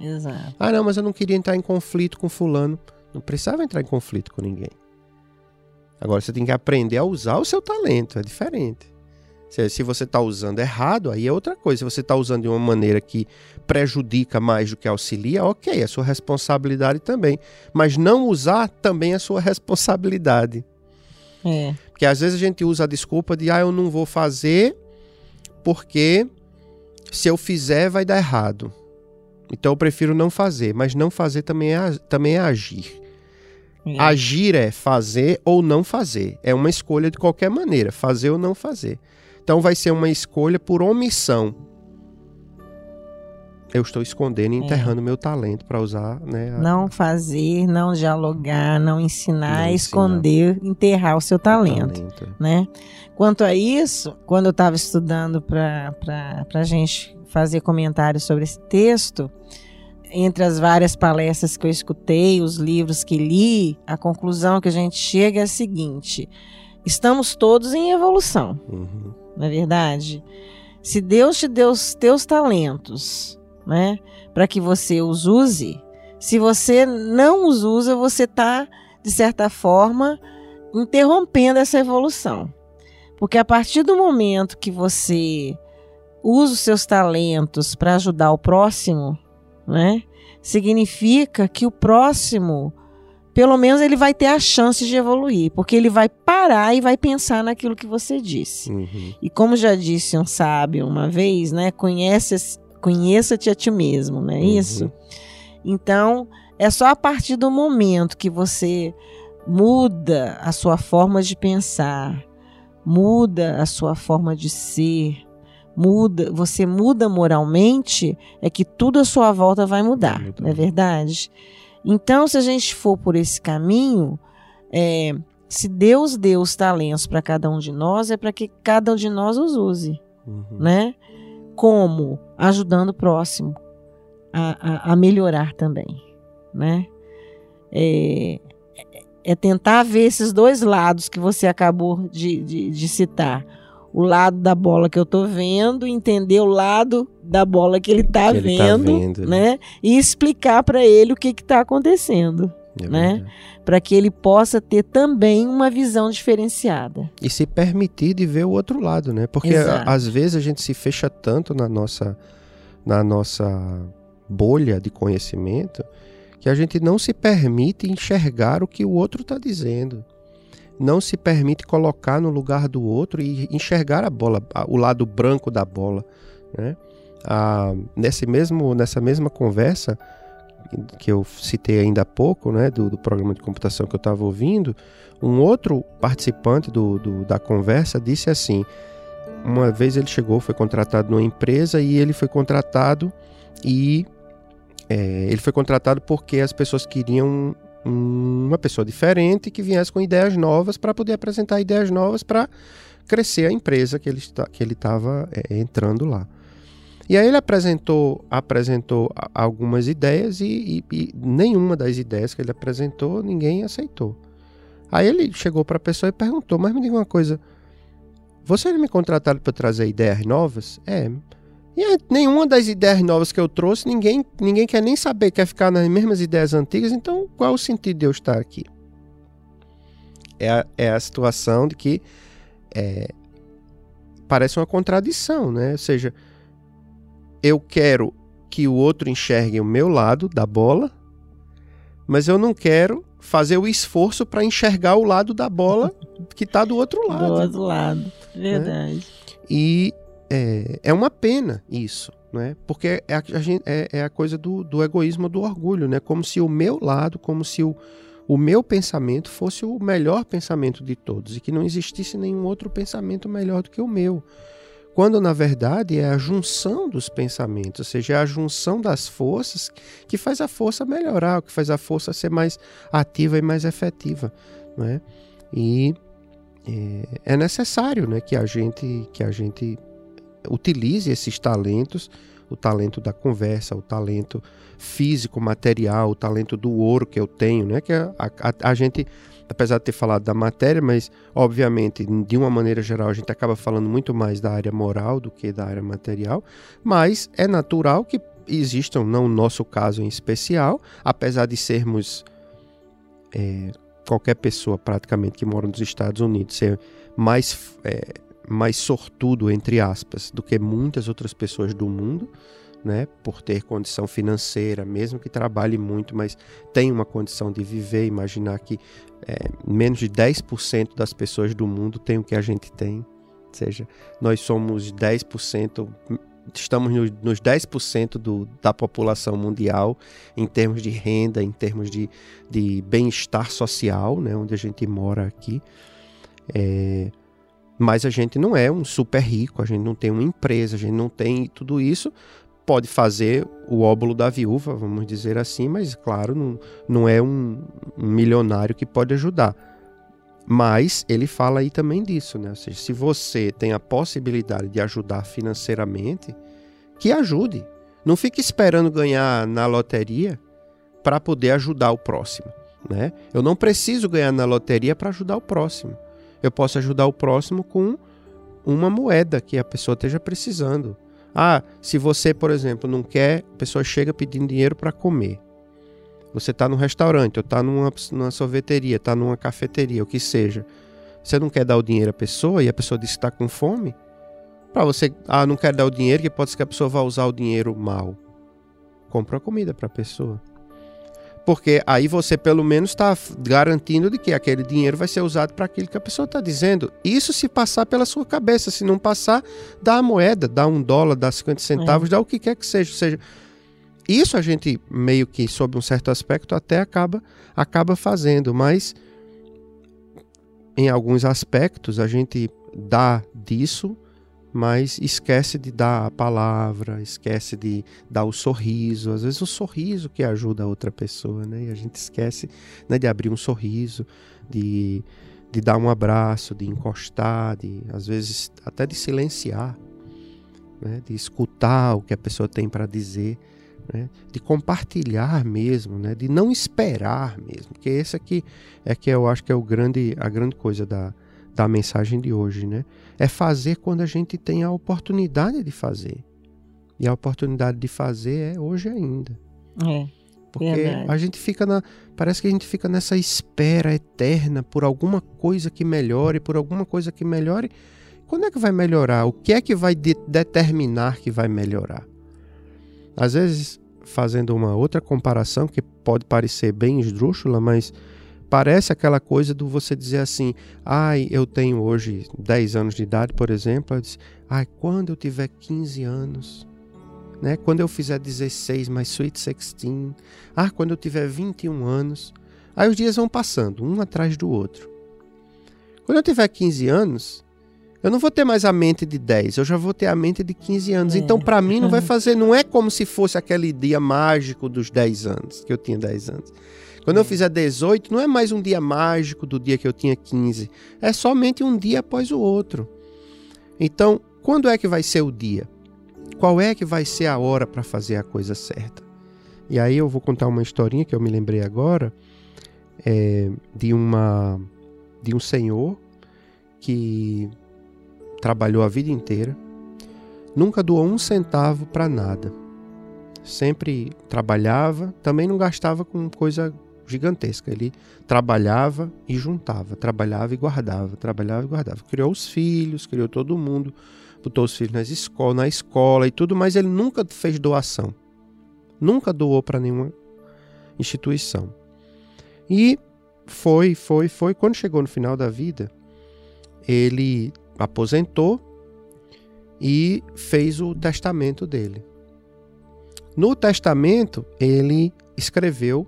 Speaker 2: Exato.
Speaker 1: Ah, não, mas eu não queria entrar em conflito com fulano. Não precisava entrar em conflito com ninguém. Agora você tem que aprender a usar o seu talento, é diferente. Se, se você está usando errado, aí é outra coisa. Se você está usando de uma maneira que prejudica mais do que auxilia, ok, é sua responsabilidade também. Mas não usar também é sua responsabilidade.
Speaker 2: É.
Speaker 1: Porque às vezes a gente usa a desculpa de, ah, eu não vou fazer porque se eu fizer vai dar errado. Então eu prefiro não fazer. Mas não fazer também é, também é agir. É. Agir é fazer ou não fazer. É uma escolha de qualquer maneira, fazer ou não fazer. Então vai ser uma escolha por omissão. Eu estou escondendo e é. enterrando é. meu talento para usar, né?
Speaker 2: A... Não fazer, não dialogar, não ensinar, não esconder, ensinar. enterrar o seu talento, talento, né? Quanto a isso, quando eu estava estudando para a gente fazer comentários sobre esse texto, entre as várias palestras que eu escutei, os livros que li, a conclusão que a gente chega é a seguinte: estamos todos em evolução. Uhum não é verdade? Se Deus te deu os teus talentos, né, para que você os use, se você não os usa, você está, de certa forma, interrompendo essa evolução. Porque a partir do momento que você usa os seus talentos para ajudar o próximo, né, significa que o próximo pelo menos ele vai ter a chance de evoluir, porque ele vai parar e vai pensar naquilo que você disse. Uhum. E como já disse um sábio uma vez, né, conhece, conheça-te a ti mesmo, não é uhum. isso? Então, é só a partir do momento que você muda a sua forma de pensar, muda a sua forma de ser, muda, você muda moralmente, é que tudo à sua volta vai mudar, não é verdade? Então, se a gente for por esse caminho, é, se Deus deu os talentos para cada um de nós, é para que cada um de nós os use, uhum. né? Como? Ajudando o próximo a, a, a melhorar também, né? É, é tentar ver esses dois lados que você acabou de, de, de citar o lado da bola que eu tô vendo, entender o lado da bola que ele tá, que vendo, ele tá vendo, né? né? E explicar para ele o que que tá acontecendo. É né? Para que ele possa ter também uma visão diferenciada.
Speaker 1: E se permitir de ver o outro lado, né? Porque a, às vezes a gente se fecha tanto na nossa, na nossa bolha de conhecimento que a gente não se permite enxergar o que o outro está dizendo não se permite colocar no lugar do outro e enxergar a bola, o lado branco da bola. Né? Ah, nesse mesmo, nessa mesma conversa que eu citei ainda há pouco, né, do, do programa de computação que eu estava ouvindo, um outro participante do, do, da conversa disse assim: uma vez ele chegou, foi contratado numa empresa e ele foi contratado e é, ele foi contratado porque as pessoas queriam uma pessoa diferente que viesse com ideias novas para poder apresentar ideias novas para crescer a empresa que ele está que ele estava é, entrando lá. E aí ele apresentou apresentou algumas ideias e, e, e, nenhuma das ideias que ele apresentou ninguém aceitou. Aí ele chegou para a pessoa e perguntou: mas me diga uma coisa, você me contrataram para trazer ideias novas? É. E nenhuma das ideias novas que eu trouxe, ninguém, ninguém quer nem saber, quer ficar nas mesmas ideias antigas, então qual o sentido de eu estar aqui? É a, é a situação de que é, parece uma contradição, né? Ou seja, eu quero que o outro enxergue o meu lado da bola, mas eu não quero fazer o esforço para enxergar o lado da bola que está do outro lado.
Speaker 2: Do outro lado, verdade. Né?
Speaker 1: E é, é uma pena isso, né? Porque é a, é, é, a coisa do, do egoísmo, do orgulho, né? Como se o meu lado, como se o, o meu pensamento fosse o melhor pensamento de todos e que não existisse nenhum outro pensamento melhor do que o meu. Quando na verdade é a junção dos pensamentos, ou seja, é a junção das forças que faz a força melhorar, que faz a força ser mais ativa e mais efetiva, né? E é, é necessário, né, que a gente que a gente utilize esses talentos, o talento da conversa, o talento físico, material, o talento do ouro que eu tenho, né? Que a, a, a gente, apesar de ter falado da matéria, mas obviamente, de uma maneira geral, a gente acaba falando muito mais da área moral do que da área material, mas é natural que existam, não no nosso caso em especial, apesar de sermos é, qualquer pessoa praticamente que mora nos Estados Unidos ser mais é, mais sortudo, entre aspas, do que muitas outras pessoas do mundo, né, por ter condição financeira, mesmo que trabalhe muito, mas tem uma condição de viver, imaginar que é, menos de 10% das pessoas do mundo têm o que a gente tem, ou seja, nós somos 10%, estamos nos, nos 10% do, da população mundial em termos de renda, em termos de, de bem-estar social, né, onde a gente mora aqui, é, mas a gente não é um super rico, a gente não tem uma empresa, a gente não tem tudo isso. Pode fazer o óbolo da viúva, vamos dizer assim, mas claro, não, não é um, um milionário que pode ajudar. Mas ele fala aí também disso, né? Ou seja, se você tem a possibilidade de ajudar financeiramente, que ajude. Não fique esperando ganhar na loteria para poder ajudar o próximo, né? Eu não preciso ganhar na loteria para ajudar o próximo eu posso ajudar o próximo com uma moeda que a pessoa esteja precisando. Ah, se você, por exemplo, não quer, a pessoa chega pedindo dinheiro para comer. Você está num restaurante, ou está numa, numa sorveteria, está numa cafeteria, o que seja. Você não quer dar o dinheiro à pessoa e a pessoa diz que está com fome? Para você, ah, não quer dar o dinheiro, que pode ser que a pessoa vá usar o dinheiro mal. Compra comida para a pessoa. Porque aí você pelo menos está garantindo de que aquele dinheiro vai ser usado para aquilo que a pessoa está dizendo. Isso se passar pela sua cabeça. Se não passar, dá a moeda, dá um dólar, dá 50 centavos, é. dá o que quer que seja. Ou seja, isso a gente meio que, sob um certo aspecto, até acaba, acaba fazendo, mas em alguns aspectos a gente dá disso mas esquece de dar a palavra, esquece de dar o sorriso. Às vezes o sorriso que ajuda a outra pessoa, né? E a gente esquece né, de abrir um sorriso, de, de dar um abraço, de encostar, de às vezes até de silenciar, né? de escutar o que a pessoa tem para dizer. Né, de compartilhar mesmo, né, de não esperar mesmo, porque esse aqui é que eu acho que é o grande, a grande coisa da, da mensagem de hoje, né? É fazer quando a gente tem a oportunidade de fazer. E a oportunidade de fazer é hoje ainda.
Speaker 2: É.
Speaker 1: Porque verdade. a gente fica na. Parece que a gente fica nessa espera eterna por alguma coisa que melhore, por alguma coisa que melhore. Quando é que vai melhorar? O que é que vai de determinar que vai melhorar? Às vezes, fazendo uma outra comparação, que pode parecer bem esdrúxula, mas parece aquela coisa do você dizer assim, ai, eu tenho hoje 10 anos de idade, por exemplo, eu disse, ai, quando eu tiver 15 anos, né? Quando eu fizer 16, mais sweet 16, ah, quando eu tiver 21 anos, aí os dias vão passando, um atrás do outro. Quando eu tiver 15 anos, eu não vou ter mais a mente de 10, eu já vou ter a mente de 15 anos. É. Então, para mim, não vai fazer, não é como se fosse aquele dia mágico dos 10 anos, que eu tinha 10 anos. Quando eu fizer 18, não é mais um dia mágico do dia que eu tinha 15. É somente um dia após o outro. Então, quando é que vai ser o dia? Qual é que vai ser a hora para fazer a coisa certa? E aí eu vou contar uma historinha que eu me lembrei agora é, de uma de um senhor que trabalhou a vida inteira, nunca doou um centavo para nada. Sempre trabalhava, também não gastava com coisa gigantesca. Ele trabalhava e juntava, trabalhava e guardava, trabalhava e guardava. Criou os filhos, criou todo mundo, botou os filhos nas escola, na escola e tudo, mas ele nunca fez doação. Nunca doou para nenhuma instituição. E foi, foi, foi. Quando chegou no final da vida, ele aposentou e fez o testamento dele. No testamento, ele escreveu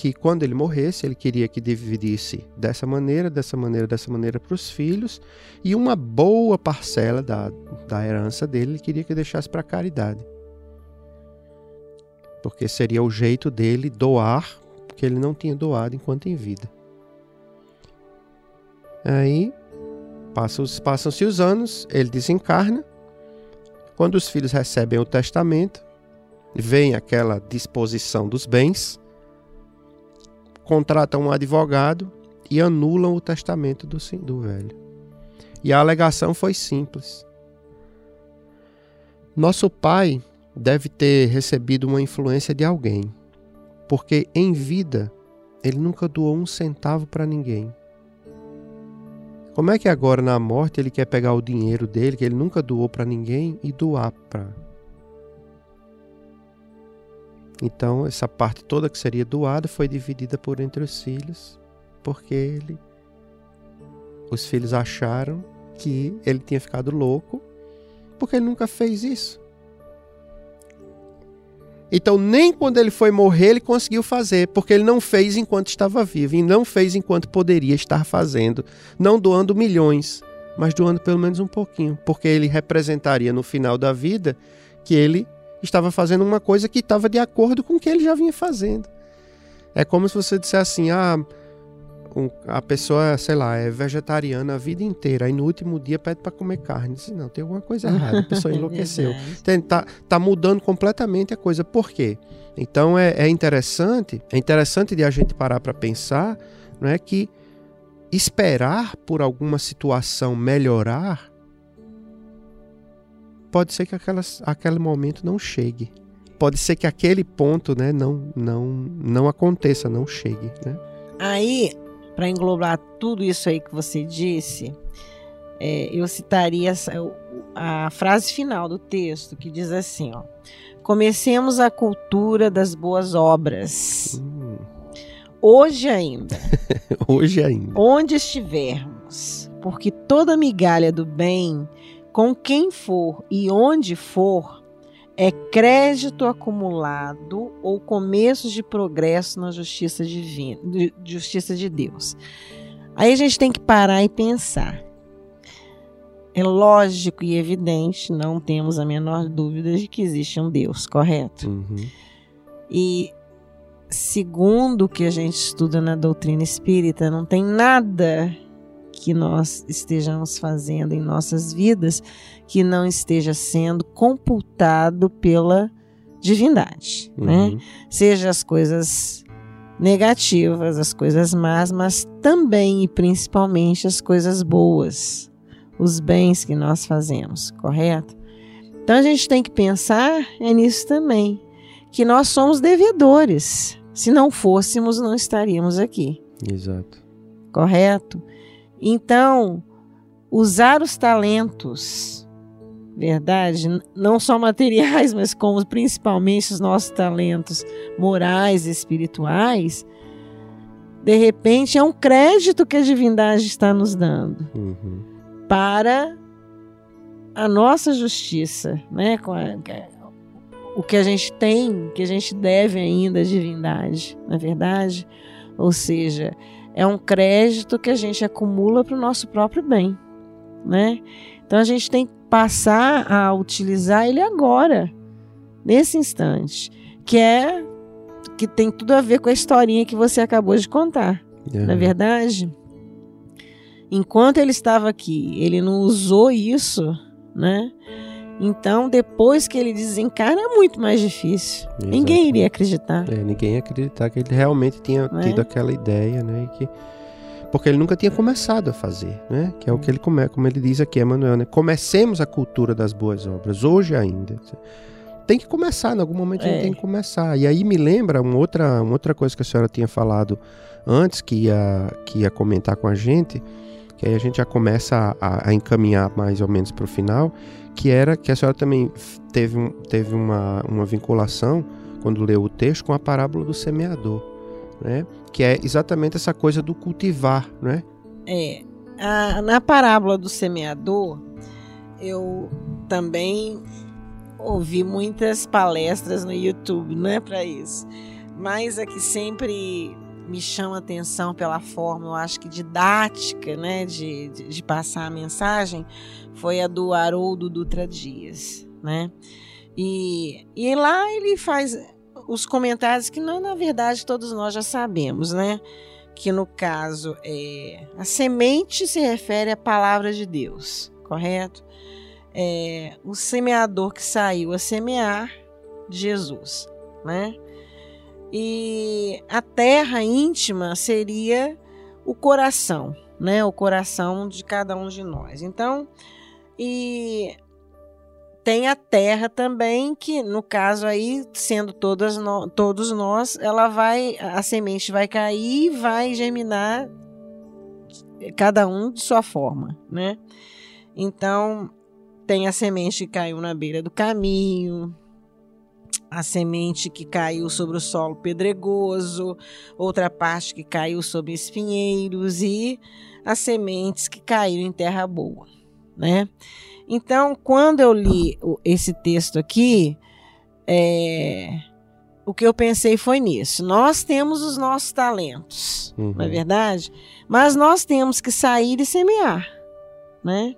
Speaker 1: que quando ele morresse, ele queria que dividisse dessa maneira, dessa maneira, dessa maneira para os filhos, e uma boa parcela da, da herança dele ele queria que deixasse para a caridade. Porque seria o jeito dele doar, porque ele não tinha doado enquanto em vida. Aí passam-se passam os anos, ele desencarna. Quando os filhos recebem o testamento, vem aquela disposição dos bens contratam um advogado e anulam o testamento do, do velho. E a alegação foi simples. Nosso pai deve ter recebido uma influência de alguém, porque em vida ele nunca doou um centavo para ninguém. Como é que agora na morte ele quer pegar o dinheiro dele, que ele nunca doou para ninguém, e doar para então, essa parte toda que seria doada foi dividida por entre os filhos, porque ele os filhos acharam que ele tinha ficado louco, porque ele nunca fez isso. Então, nem quando ele foi morrer, ele conseguiu fazer, porque ele não fez enquanto estava vivo, e não fez enquanto poderia estar fazendo, não doando milhões, mas doando pelo menos um pouquinho, porque ele representaria no final da vida que ele estava fazendo uma coisa que estava de acordo com o que ele já vinha fazendo. É como se você dissesse assim: ah, um, a pessoa, sei lá, é vegetariana a vida inteira, aí no último dia pede para comer carne. Diz, não, tem alguma coisa errada, a pessoa enlouqueceu. tem, tá, tá mudando completamente a coisa. Por quê? Então é, é interessante, é interessante de a gente parar para pensar, não é que esperar por alguma situação melhorar pode ser que aquelas, aquele momento não chegue. Pode ser que aquele ponto, né, não, não, não aconteça, não chegue, né?
Speaker 2: Aí, para englobar tudo isso aí que você disse, é, eu citaria a, a frase final do texto que diz assim, ó: Comecemos a cultura das boas obras. Hum. Hoje ainda.
Speaker 1: Hoje ainda.
Speaker 2: Onde estivermos, porque toda migalha do bem com quem for e onde for, é crédito acumulado ou começo de progresso na justiça divina, justiça de Deus. Aí a gente tem que parar e pensar. é lógico e evidente, não temos a menor dúvida de que existe um Deus, correto?
Speaker 1: Uhum.
Speaker 2: E segundo o que a gente estuda na doutrina espírita, não tem nada que nós estejamos fazendo em nossas vidas que não esteja sendo computado pela divindade, né?
Speaker 1: Uhum.
Speaker 2: né? Seja as coisas negativas, as coisas más, mas também e principalmente as coisas boas, os bens que nós fazemos, correto? Então a gente tem que pensar é nisso também, que nós somos devedores. Se não fôssemos, não estaríamos aqui.
Speaker 1: Exato.
Speaker 2: Correto? Então, usar os talentos, verdade, não só materiais, mas como principalmente os nossos talentos morais e espirituais, de repente é um crédito que a divindade está nos dando
Speaker 1: Uhum.
Speaker 2: para a nossa justiça, né? Com a- o que a gente tem, que a gente deve ainda à divindade, na verdade. Ou seja, é um crédito que a gente acumula para o nosso próprio bem, né? Então a gente tem que passar a utilizar ele agora, nesse instante, que é que tem tudo a ver com a historinha que você acabou de contar. Na
Speaker 1: É.
Speaker 2: verdade, enquanto ele estava aqui, ele não usou isso, né? Então, depois que ele desencarna, é muito mais difícil. Ninguém iria acreditar.
Speaker 1: É, ninguém ia acreditar que ele realmente tinha
Speaker 2: é?
Speaker 1: tido aquela ideia, né? e que... Porque ele nunca tinha começado a fazer, né? Que é o que ele come... como ele diz aqui, Emmanuel, né? Comecemos a cultura das boas obras, hoje ainda. Tem que começar, em algum momento a gente
Speaker 2: É.
Speaker 1: tem que começar. E aí me lembra uma outra, uma outra coisa que a senhora tinha falado antes, que ia, que ia comentar com a gente, que aí a gente já começa a, a encaminhar mais ou menos para o final, que era que a senhora também teve, um, teve uma, uma vinculação, quando leu o texto, com a parábola do semeador, né? Que é exatamente essa coisa do cultivar, né?
Speaker 2: É, a- na parábola do semeador, eu também ouvi muitas palestras no YouTube, não é para isso. Mas a que sempre me chama atenção pela forma, eu acho que didática, né, de, de, de passar a mensagem, foi a do Haroldo Dutra Dias, né? E, e lá ele faz os comentários que, não, na verdade, todos nós já sabemos, né? que no caso é a semente se refere à palavra de Deus, correto? É o semeador que saiu a semear Jesus, né? E a terra íntima seria o coração, né? O coração de cada um de nós. Então, e tem a terra também, que no caso aí, sendo todas no- todos nós, ela vai, a semente vai cair e vai germinar cada um de sua forma, né? Então, tem a semente que caiu na beira do caminho, a semente que caiu sobre o solo pedregoso, outra parte que caiu sobre espinheiros e as sementes que caíram em terra boa, né? Então, quando eu li esse texto aqui, é, o que eu pensei foi nisso. Nós temos os nossos talentos,
Speaker 1: Uhum.
Speaker 2: não é verdade? Mas nós temos que sair e semear, né?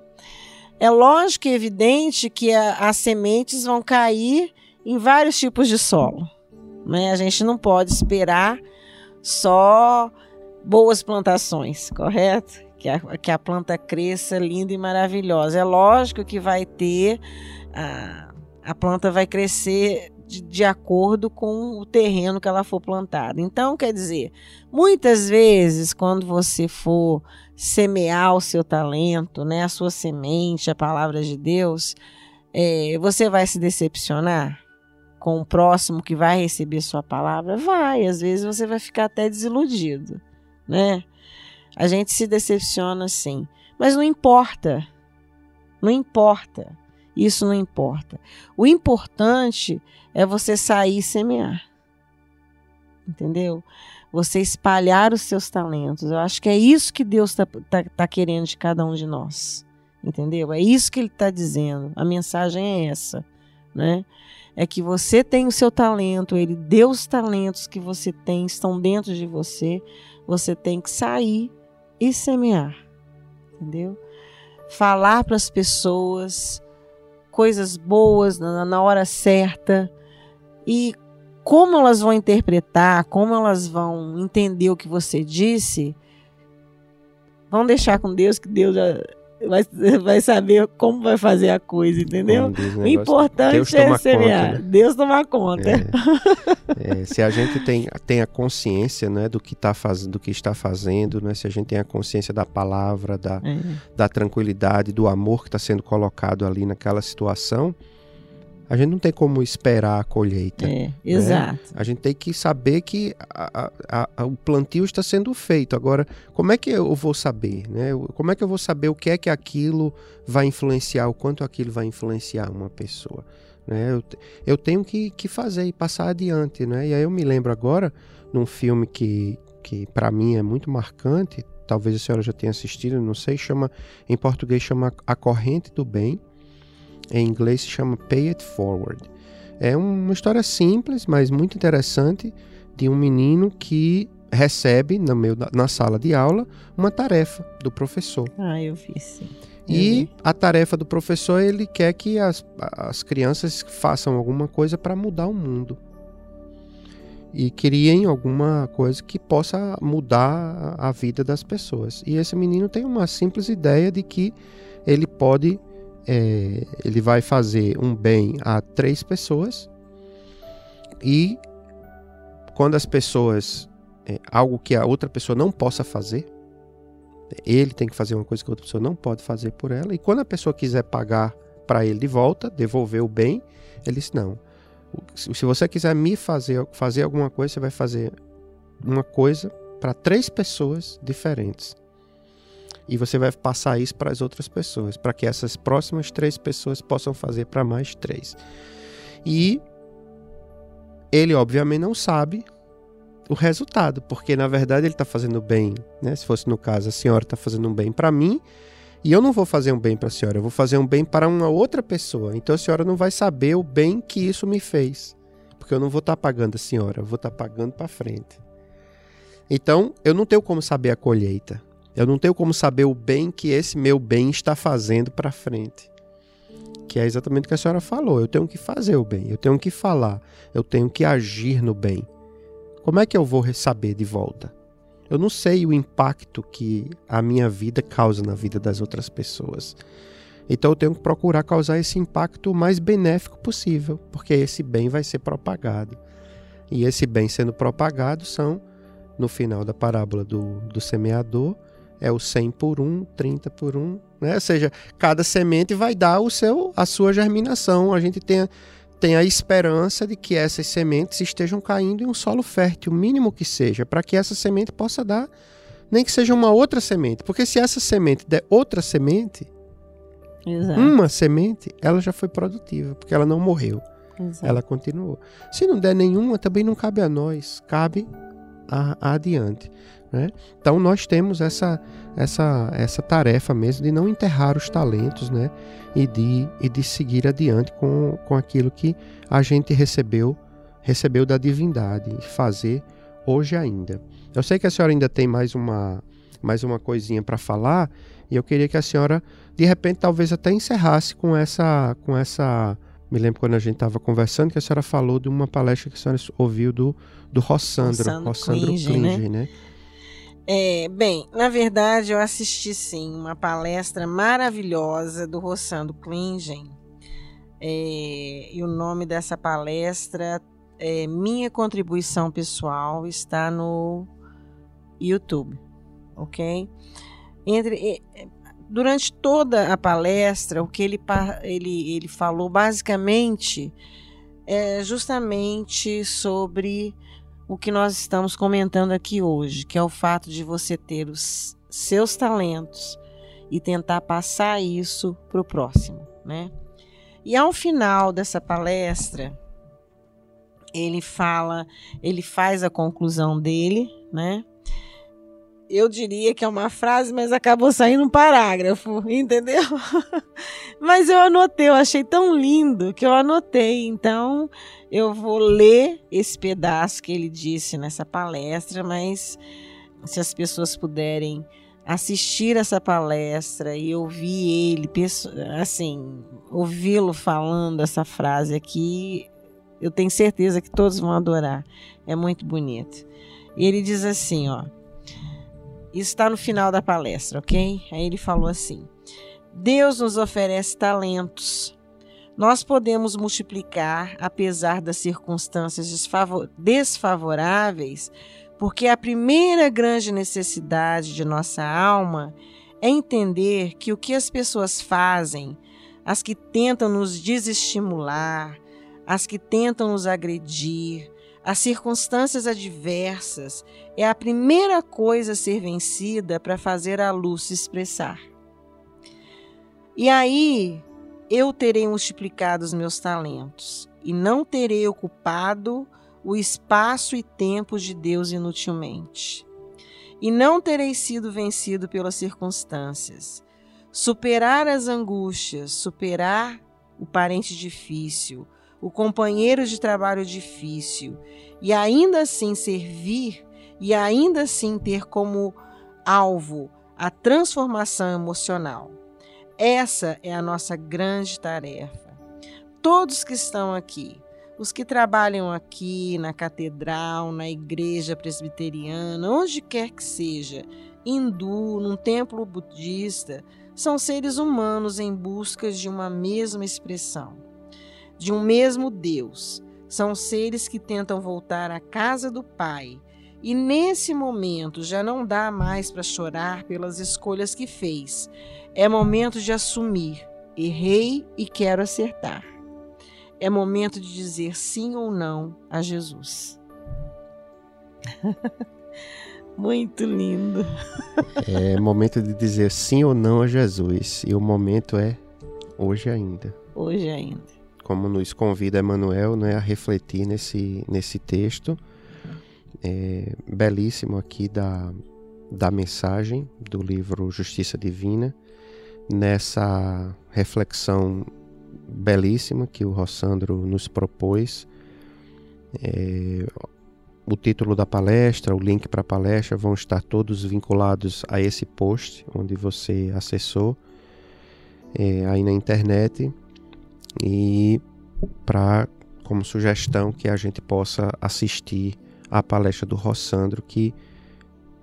Speaker 2: É lógico e evidente que a- as sementes vão cair em vários tipos de solo, né? A gente não pode esperar só boas plantações, correto? Que a, que a planta cresça linda e maravilhosa. É lógico que vai ter, a, a planta vai crescer de, de acordo com o terreno que ela for plantada. Então, quer dizer, muitas vezes, quando você for semear o seu talento, né, a sua semente, a palavra de Deus, é, você vai se decepcionar com o próximo que vai receber sua palavra? Vai, às vezes você vai ficar até desiludido, né? A gente se decepciona sim, mas não importa. Não importa. Isso não importa. O importante é você sair e semear. Entendeu? Você espalhar os seus talentos. Eu acho que é isso que Deus está tá, tá querendo de cada um de nós. Entendeu? É isso que Ele está dizendo. A mensagem é essa, né? É que você tem o seu talento, Ele deu os talentos que você tem, estão dentro de você. Você tem que sair e semear. Entendeu? falar para as pessoas coisas boas na, na hora certa e como elas vão interpretar, como elas vão entender o que você disse, vão deixar com Deus que Deus já vai, vai saber como vai fazer a coisa, entendeu? o importante é semear. Conta, né? Deus tomar conta.
Speaker 1: É, é, se a gente tem, tem a consciência né, do, que tá faz, do que está fazendo, né, se a gente tem a consciência da palavra, da, é. da tranquilidade, do amor que está sendo colocado ali naquela situação, a gente não tem como esperar a colheita. É,
Speaker 2: né? exato.
Speaker 1: A gente tem que saber que a, a, a, o plantio está sendo feito. Agora, como é que eu vou saber? Né? Como é que eu vou saber o que é que aquilo vai influenciar, o quanto aquilo vai influenciar uma pessoa? Né? Eu, eu tenho que, que fazer e passar adiante. Né? E aí eu me lembro agora num filme que, que para mim é muito marcante, talvez a senhora já tenha assistido, não sei, chama em português chama A Corrente do Bem em inglês se chama Pay It Forward. É uma história simples, mas muito interessante, de um menino que recebe meio da, na sala de aula uma tarefa do professor.
Speaker 2: Ah, eu vi sim.
Speaker 1: E a tarefa do professor, ele quer que as, as crianças façam alguma coisa para mudar o mundo. E criem alguma coisa que possa mudar a vida das pessoas. E esse menino tem uma simples ideia de que ele pode é, ele vai fazer um bem a três pessoas e quando as pessoas é, algo que a outra pessoa não possa fazer ele tem que fazer uma coisa que a outra pessoa não pode fazer por ela e quando a pessoa quiser pagar para ele de volta devolver o bem ele diz não se você quiser me fazer fazer alguma coisa você vai fazer uma coisa para três pessoas diferentes e você vai passar isso para as outras pessoas, para que essas próximas três pessoas possam fazer para mais três. E ele, obviamente, não sabe o resultado, porque na verdade ele está fazendo bem, né? Se fosse no caso, a senhora está fazendo um bem para mim e eu não vou fazer um bem para a senhora, eu vou fazer um bem para uma outra pessoa. Então a senhora não vai saber o bem que isso me fez, porque eu não vou estar tá pagando a senhora, eu vou estar tá pagando para frente. Então eu não tenho como saber a colheita. Eu não tenho como saber o bem que esse meu bem está fazendo para frente. Que é exatamente o que a senhora falou. Eu tenho que fazer o bem, eu tenho que falar, eu tenho que agir no bem. Como é que eu vou saber de volta? Eu não sei o impacto que a minha vida causa na vida das outras pessoas. Então eu tenho que procurar causar esse impacto o mais benéfico possível, porque esse bem vai ser propagado. E esse bem sendo propagado são, no final da parábola do, do semeador, é o 100 por 1, 30 por 1, né? Ou seja, cada semente vai dar o seu, a sua germinação. A gente tem, tem a esperança de que essas sementes estejam caindo em um solo fértil, o mínimo que seja, para que essa semente possa dar, nem que seja uma outra semente. Porque se essa semente der outra semente, Exato. uma semente, ela já foi produtiva, porque ela não morreu. Exato. Ela continuou. Se não der nenhuma, também não cabe a nós, cabe a, a adiante. Né? Então nós temos essa, essa, essa tarefa mesmo de não enterrar os talentos né? e, de, e de seguir adiante com, com aquilo que a gente recebeu, recebeu da divindade e fazer hoje ainda. Eu sei que a senhora ainda tem mais uma, mais uma coisinha para falar e eu queria que a senhora, de repente, talvez até encerrasse com essa, com essa me lembro quando a gente estava conversando que a senhora falou de uma palestra que a senhora ouviu do, do Rossandro, Rossandro, Rossandro Klinge, né? né?
Speaker 2: É, bem, na verdade eu assisti sim uma palestra maravilhosa do Rossando Klingen. É, e o nome dessa palestra é Minha Contribuição Pessoal, está no YouTube, ok? Entre, durante toda a palestra, o que ele, ele, ele falou basicamente é justamente sobre o que nós estamos comentando aqui hoje, que é o fato de você ter os seus talentos e tentar passar isso para o próximo, né? E ao final dessa palestra, ele fala, ele faz a conclusão dele, né? Eu diria que é uma frase, mas acabou saindo um parágrafo, entendeu? mas eu anotei, eu achei tão lindo que eu anotei. Então, eu vou ler esse pedaço que ele disse nessa palestra, mas se as pessoas puderem assistir essa palestra e ouvir ele, assim, ouvi-lo falando essa frase aqui, eu tenho certeza que todos vão adorar. É muito bonito. Ele diz assim, ó. Está no final da palestra, ok? Aí ele falou assim: Deus nos oferece talentos. Nós podemos multiplicar apesar das circunstâncias desfavoráveis, porque a primeira grande necessidade de nossa alma é entender que o que as pessoas fazem, as que tentam nos desestimular, as que tentam nos agredir, as circunstâncias adversas, é a primeira coisa a ser vencida para fazer a luz se expressar. E aí eu terei multiplicado os meus talentos e não terei ocupado o espaço e tempo de Deus inutilmente. E não terei sido vencido pelas circunstâncias. Superar as angústias, superar o parente difícil, o companheiro de trabalho difícil, e ainda assim servir e ainda assim ter como alvo a transformação emocional. Essa é a nossa grande tarefa. Todos que estão aqui, os que trabalham aqui na catedral, na igreja presbiteriana, onde quer que seja, hindu, num templo budista, são seres humanos em busca de uma mesma expressão, de um mesmo Deus. São seres que tentam voltar à casa do Pai. E nesse momento já não dá mais para chorar pelas escolhas que fez. É momento de assumir: errei e quero acertar. É momento de dizer sim ou não a Jesus. Muito lindo.
Speaker 1: É momento de dizer sim ou não a Jesus. E o momento é hoje ainda.
Speaker 2: Hoje ainda.
Speaker 1: Como nos convida Emmanuel né, a refletir nesse, nesse texto. É, belíssimo aqui da, da mensagem do livro Justiça Divina, nessa reflexão belíssima que o Rossandro nos propôs. É, o título da palestra, o link para a palestra vão estar todos vinculados a esse post onde você acessou é, aí na internet e para como sugestão que a gente possa assistir a palestra do Rossandro que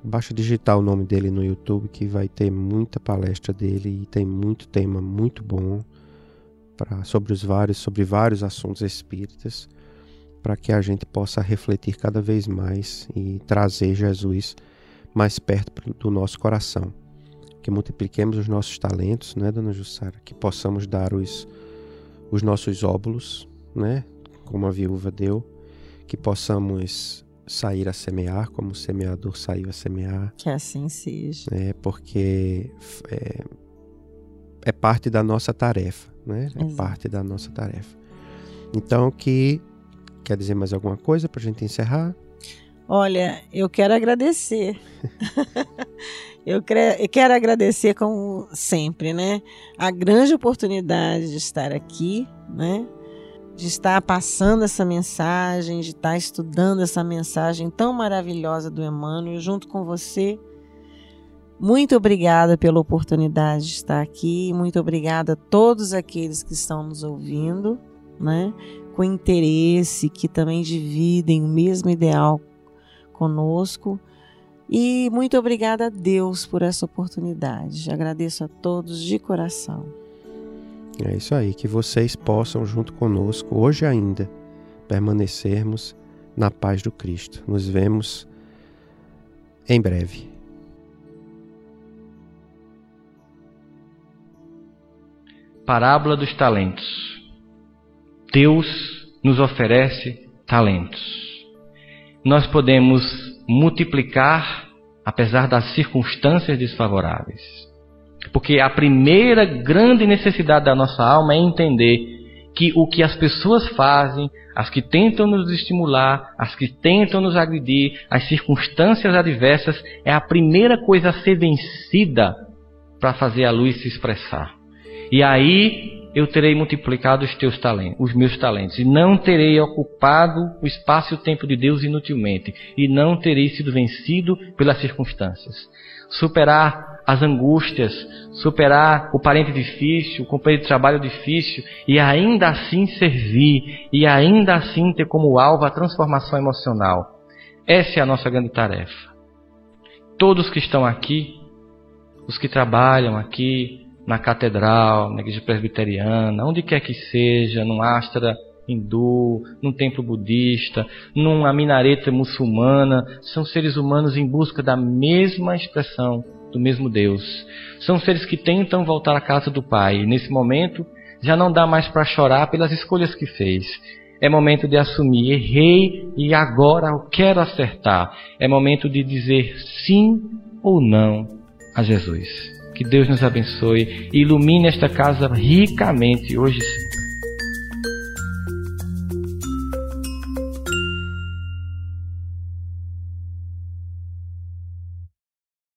Speaker 1: basta digitar o nome dele no YouTube que vai ter muita palestra dele e tem muito tema muito bom para sobre os vários sobre vários assuntos espíritas para que a gente possa refletir cada vez mais e trazer Jesus mais perto do nosso coração. Que multipliquemos os nossos talentos, né, dona Jussara? Que possamos dar os, os nossos óbulos, né, como a viúva deu. Que possamos sair a semear, como o semeador saiu a semear.
Speaker 2: Que assim seja.
Speaker 1: É, porque é, é parte da nossa tarefa né? É parte da nossa tarefa. Então, que quer dizer mais alguma coisa para a gente encerrar?
Speaker 2: Olha, eu quero agradecer. eu quero agradecer como sempre, né? A grande oportunidade de estar aqui, né? De estar passando essa mensagem, de estar estudando essa mensagem tão maravilhosa do Emmanuel junto com você muito obrigada pela oportunidade de estar aqui. Muito obrigada a todos aqueles que estão nos ouvindo, né? Com interesse, que também dividem o mesmo ideal conosco. E muito obrigada a Deus por essa oportunidade. Agradeço a todos de coração.
Speaker 1: É isso aí, que vocês possam, junto conosco, hoje ainda, permanecermos na paz do Cristo. Nos vemos em breve.
Speaker 3: Parábola dos talentos. Deus nos oferece talentos. Nós podemos multiplicar apesar das circunstâncias desfavoráveis. Porque a primeira grande necessidade da nossa alma é entender que o que as pessoas fazem, as que tentam nos estimular, as que tentam nos agredir, as circunstâncias adversas, é a primeira coisa a ser vencida para fazer a luz se expressar. E aí eu terei multiplicado os teus talentos, os meus talentos, e não terei ocupado o espaço e o tempo de Deus inutilmente, e não terei sido vencido pelas circunstâncias. Superar as angústias, superar o parente difícil, o companheiro de trabalho difícil, e ainda assim servir, e ainda assim ter como alvo a transformação emocional. Essa é a nossa grande tarefa. Todos que estão aqui, os que trabalham aqui, na catedral, na igreja presbiteriana, onde quer que seja, num astra hindu, num templo budista, numa minareta muçulmana, são seres humanos em busca da mesma expressão do mesmo Deus. São seres que tentam voltar à casa do Pai. E nesse momento, já não dá mais para chorar pelas escolhas que fez. É momento de assumir, errei e agora eu quero acertar. É momento de dizer sim ou não a Jesus. Que Deus nos abençoe e ilumine esta casa ricamente hoje